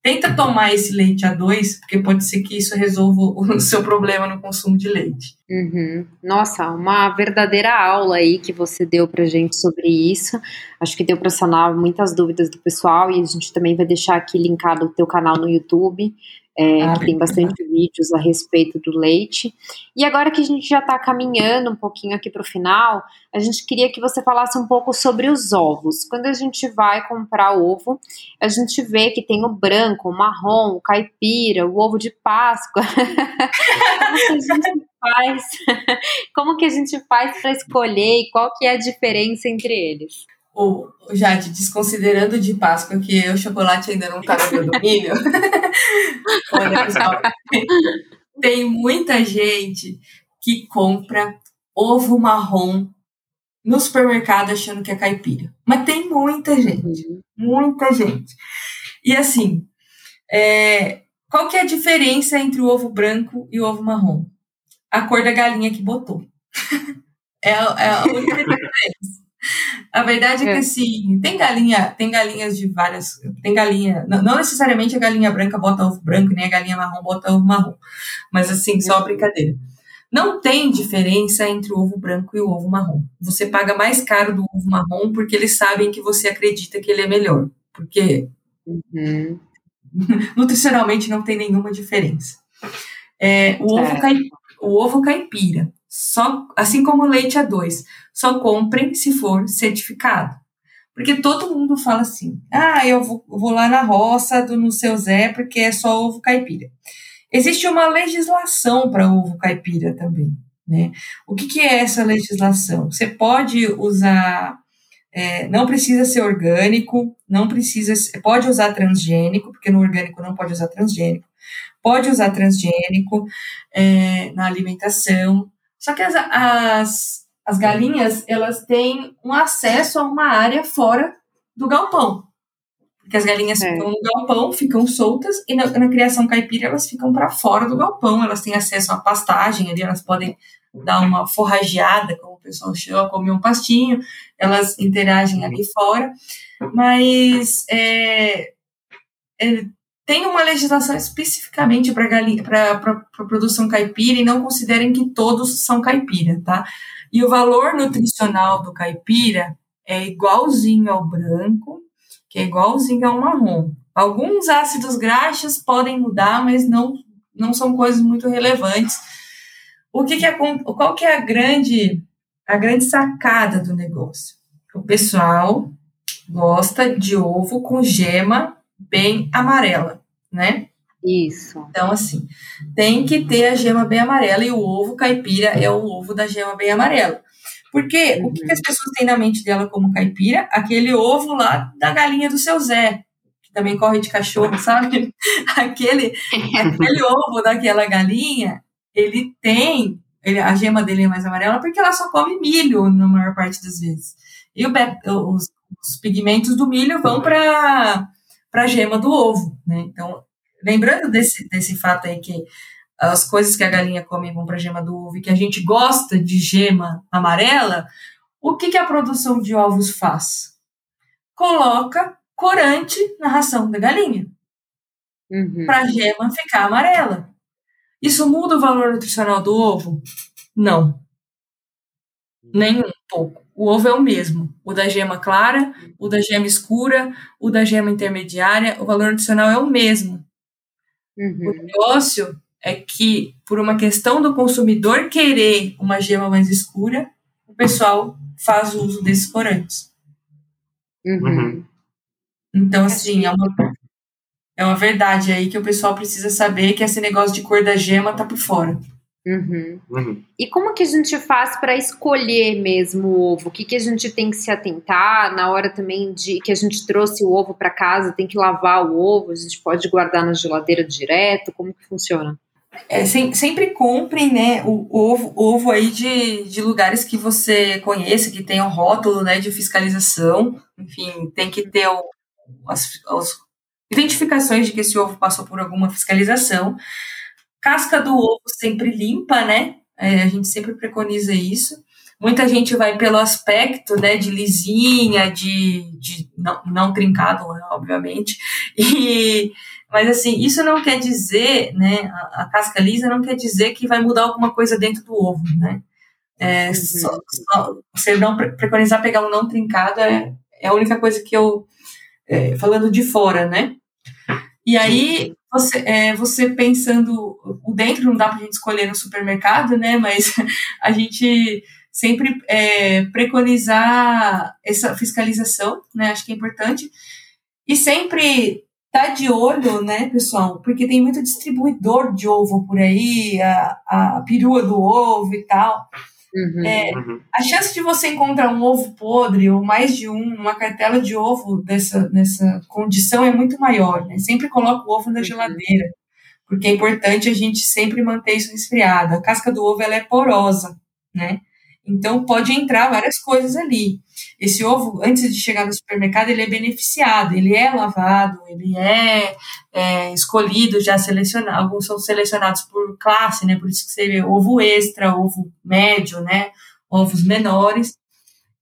tenta tomar esse leite A2, porque pode ser que isso resolva o seu problema no consumo de leite. Uhum. Nossa, uma verdadeira aula aí que você deu pra gente sobre isso. Acho que deu para sanar muitas dúvidas do pessoal e a gente também vai deixar aqui linkado o teu canal no YouTube, é, Ah, que tem bastante vídeos a respeito do leite. E agora que a gente já está caminhando um pouquinho aqui para o final, a gente queria que você falasse um pouco sobre os ovos. Quando a gente vai comprar ovo, a gente vê que tem o branco, o marrom, o caipira, o ovo de Páscoa. Como que a gente faz? Como que a gente faz para escolher e qual que é a diferença entre eles? Ô, Jade, desconsiderando de Páscoa que o chocolate ainda não tá no meu domínio, olha, pessoal, tem muita gente que compra ovo marrom no supermercado achando que é caipira. Mas tem muita gente, muita gente. E assim, é, qual que é a diferença entre o ovo branco e o ovo marrom? A cor da galinha que botou. é, é a única. A verdade é que É. assim, tem galinha, tem galinhas de várias, tem galinha, não, não necessariamente a galinha branca bota ovo branco, nem a galinha marrom bota ovo marrom, mas assim, só brincadeira. Não tem diferença entre o ovo branco e o ovo marrom. Você paga mais caro do ovo marrom porque eles sabem que você acredita que ele é melhor, porque Uhum. nutricionalmente não tem nenhuma diferença. É, o, ovo cai, o ovo caipira, só, assim como o leite A2, só comprem se for certificado. Porque todo mundo fala assim: ah, eu vou, vou lá na roça do no seu Zé porque é só ovo caipira. Existe uma legislação para ovo caipira também. Né? O que, que é essa legislação? Você pode usar, é, não precisa ser orgânico, não precisa, pode usar transgênico, porque no orgânico não pode usar transgênico, pode usar transgênico é, na alimentação. Só que as, as, as galinhas, elas têm um acesso a uma área fora do galpão. Porque as galinhas é. ficam no galpão, ficam soltas, e na, na criação caipira elas ficam para fora do galpão, elas têm acesso à pastagem ali, elas podem dar uma forrageada, como o pessoal chama, comer um pastinho, elas interagem ali fora, mas é, é, tem uma legislação especificamente para produção caipira e não considerem que todos são caipira, tá? E o valor nutricional do caipira é igualzinho ao branco, que é igualzinho ao marrom. Alguns ácidos graxos podem mudar, mas não, não são coisas muito relevantes. O que, que é, qual que é a grande, a grande sacada do negócio? O pessoal gosta de ovo com gema bem amarela, né? Isso. Então, assim, tem que ter a gema bem amarela e o ovo caipira é o ovo da gema bem amarela. Porque uhum. o que, que, as pessoas têm na mente dela como caipira? Aquele ovo lá da galinha do seu Zé, que também corre de cachorro, sabe? aquele, aquele ovo daquela galinha, ele tem, ele, a gema dele é mais amarela porque ela só come milho na maior parte das vezes. E o, os, os pigmentos do milho vão para a gema do ovo, né? Então, lembrando desse, desse fato aí que as coisas que a galinha come vão para a gema do ovo e que a gente gosta de gema amarela, o que, que a produção de ovos faz? Coloca corante na ração da galinha. Uhum. Para a gema ficar amarela. Isso muda o valor nutricional do ovo? Não. Nem um pouco. O ovo é o mesmo. O da gema clara, o da gema escura, o da gema intermediária, o valor nutricional é o mesmo. Uhum. O negócio é que, por uma questão do consumidor querer uma gema mais escura, o pessoal faz uso desses corantes. Uhum. Então, assim, é uma, é uma verdade aí que o pessoal precisa saber que esse negócio de cor da gema tá por fora. Uhum. Uhum. E como que a gente faz para escolher mesmo o ovo? O que, que a gente tem que se atentar na hora também de que a gente trouxe o ovo para casa? Tem que lavar o ovo? A gente pode guardar na geladeira direto? Como que funciona? É, sem, sempre comprem né, o ovo, ovo aí de, de lugares que você conheça, que tenham rótulo né, de fiscalização. Enfim, tem que ter o, as, as identificações de que esse ovo passou por alguma fiscalização. Casca do ovo sempre limpa, né? É, a gente sempre preconiza isso. Muita gente vai pelo aspecto, né, de lisinha, de, de não, não trincado, né, obviamente. E mas assim, isso não quer dizer, né, a, a, casca lisa não quer dizer que vai mudar alguma coisa dentro do ovo, né? É, uhum. só, só, você não preconizar pegar um não trincado é, é a única coisa que eu, é, falando de fora, né? E aí, você, é, você pensando, o dentro não dá para a gente escolher no supermercado, né? Mas a gente sempre é, preconizar essa fiscalização, né? Acho que é importante. E sempre tá de olho, né, pessoal? Porque tem muito distribuidor de ovo por aí, a, a perua do ovo e tal. Uhum, é, uhum. A chance de você encontrar um ovo podre ou mais de um, uma cartela de ovo dessa, nessa condição é muito maior. Né? Sempre coloca o ovo na uhum. geladeira, porque é importante a gente sempre manter isso resfriado. A casca do ovo ela é porosa, né? Então pode entrar várias coisas ali. Esse ovo, antes de chegar no supermercado, ele é beneficiado, ele é lavado, ele é, é escolhido, já selecionado. Alguns são selecionados por classe, né? Por isso que você vê ovo extra, ovo médio, né? Ovos menores.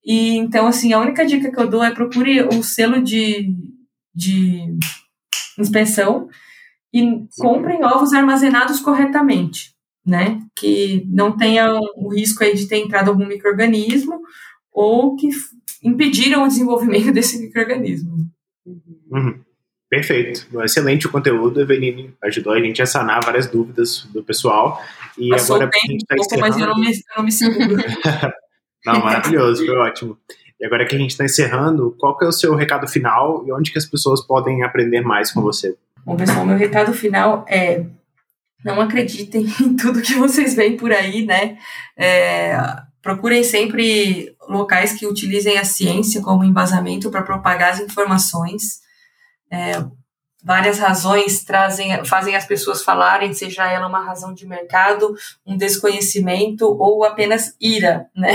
E então, assim, a única dica que eu dou é procure o selo de, de inspeção e comprem ovos armazenados corretamente né? Que não tenha o risco aí de ter entrado algum microorganismo ou que impediram o desenvolvimento desse microorganismo. Uhum. Perfeito. Excelente o conteúdo, Eveline. Ajudou a gente a sanar várias dúvidas do pessoal. E Passou agora a gente tá um pouco, mas eu não me, eu não me seguro. não, maravilhoso, foi ótimo. E agora que a gente está encerrando, qual que é o seu recado final e onde que as pessoas podem aprender mais com você? Bom, pessoal, meu recado final é não acreditem em tudo que vocês veem por aí, né? É, procurem sempre locais que utilizem a ciência como embasamento para propagar as informações. É, várias razões trazem, fazem as pessoas falarem, seja ela uma razão de mercado, um desconhecimento ou apenas ira, né?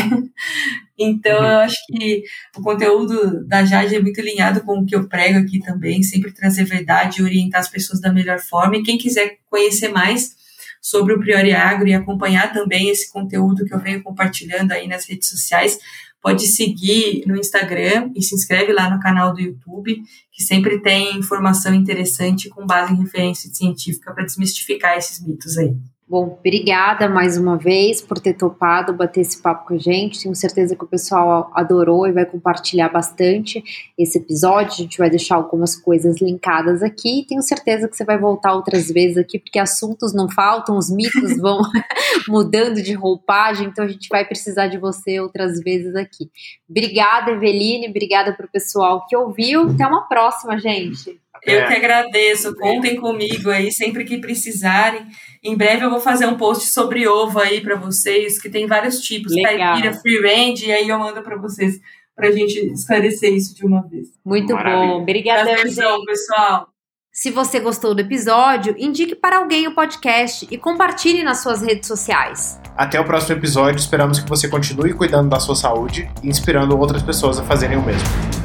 Então, uhum. eu acho que o conteúdo da Jade é muito alinhado com o que eu prego aqui também, sempre trazer verdade e orientar as pessoas da melhor forma. E quem quiser conhecer mais sobre o Priori Agro e acompanhar também esse conteúdo que eu venho compartilhando aí nas redes sociais, pode seguir no Instagram e se inscreve lá no canal do YouTube, que sempre tem informação interessante com base em referência científica para desmistificar esses mitos aí. Bom, obrigada mais uma vez por ter topado bater esse papo com a gente. Tenho certeza que o pessoal adorou e vai compartilhar bastante esse episódio. A gente vai deixar algumas coisas linkadas aqui. Tenho certeza que você vai voltar outras vezes aqui, porque assuntos não faltam, os mitos vão mudando de roupagem, então a gente vai precisar de você outras vezes aqui. Obrigada, Eveline. Obrigada para o pessoal que ouviu. Até uma próxima, gente. Eu que agradeço. Contem comigo aí sempre que precisarem. Em breve eu vou fazer um post sobre ovo aí para vocês, que tem vários tipos, Legal. caipira, free range, e aí eu mando para vocês para a gente esclarecer isso de uma vez. Muito Maravilha. bom. Obrigada, pessoal. Se você gostou do episódio, indique para alguém o podcast e compartilhe nas suas redes sociais. Até o próximo episódio. Esperamos que você continue cuidando da sua saúde e inspirando outras pessoas a fazerem o mesmo.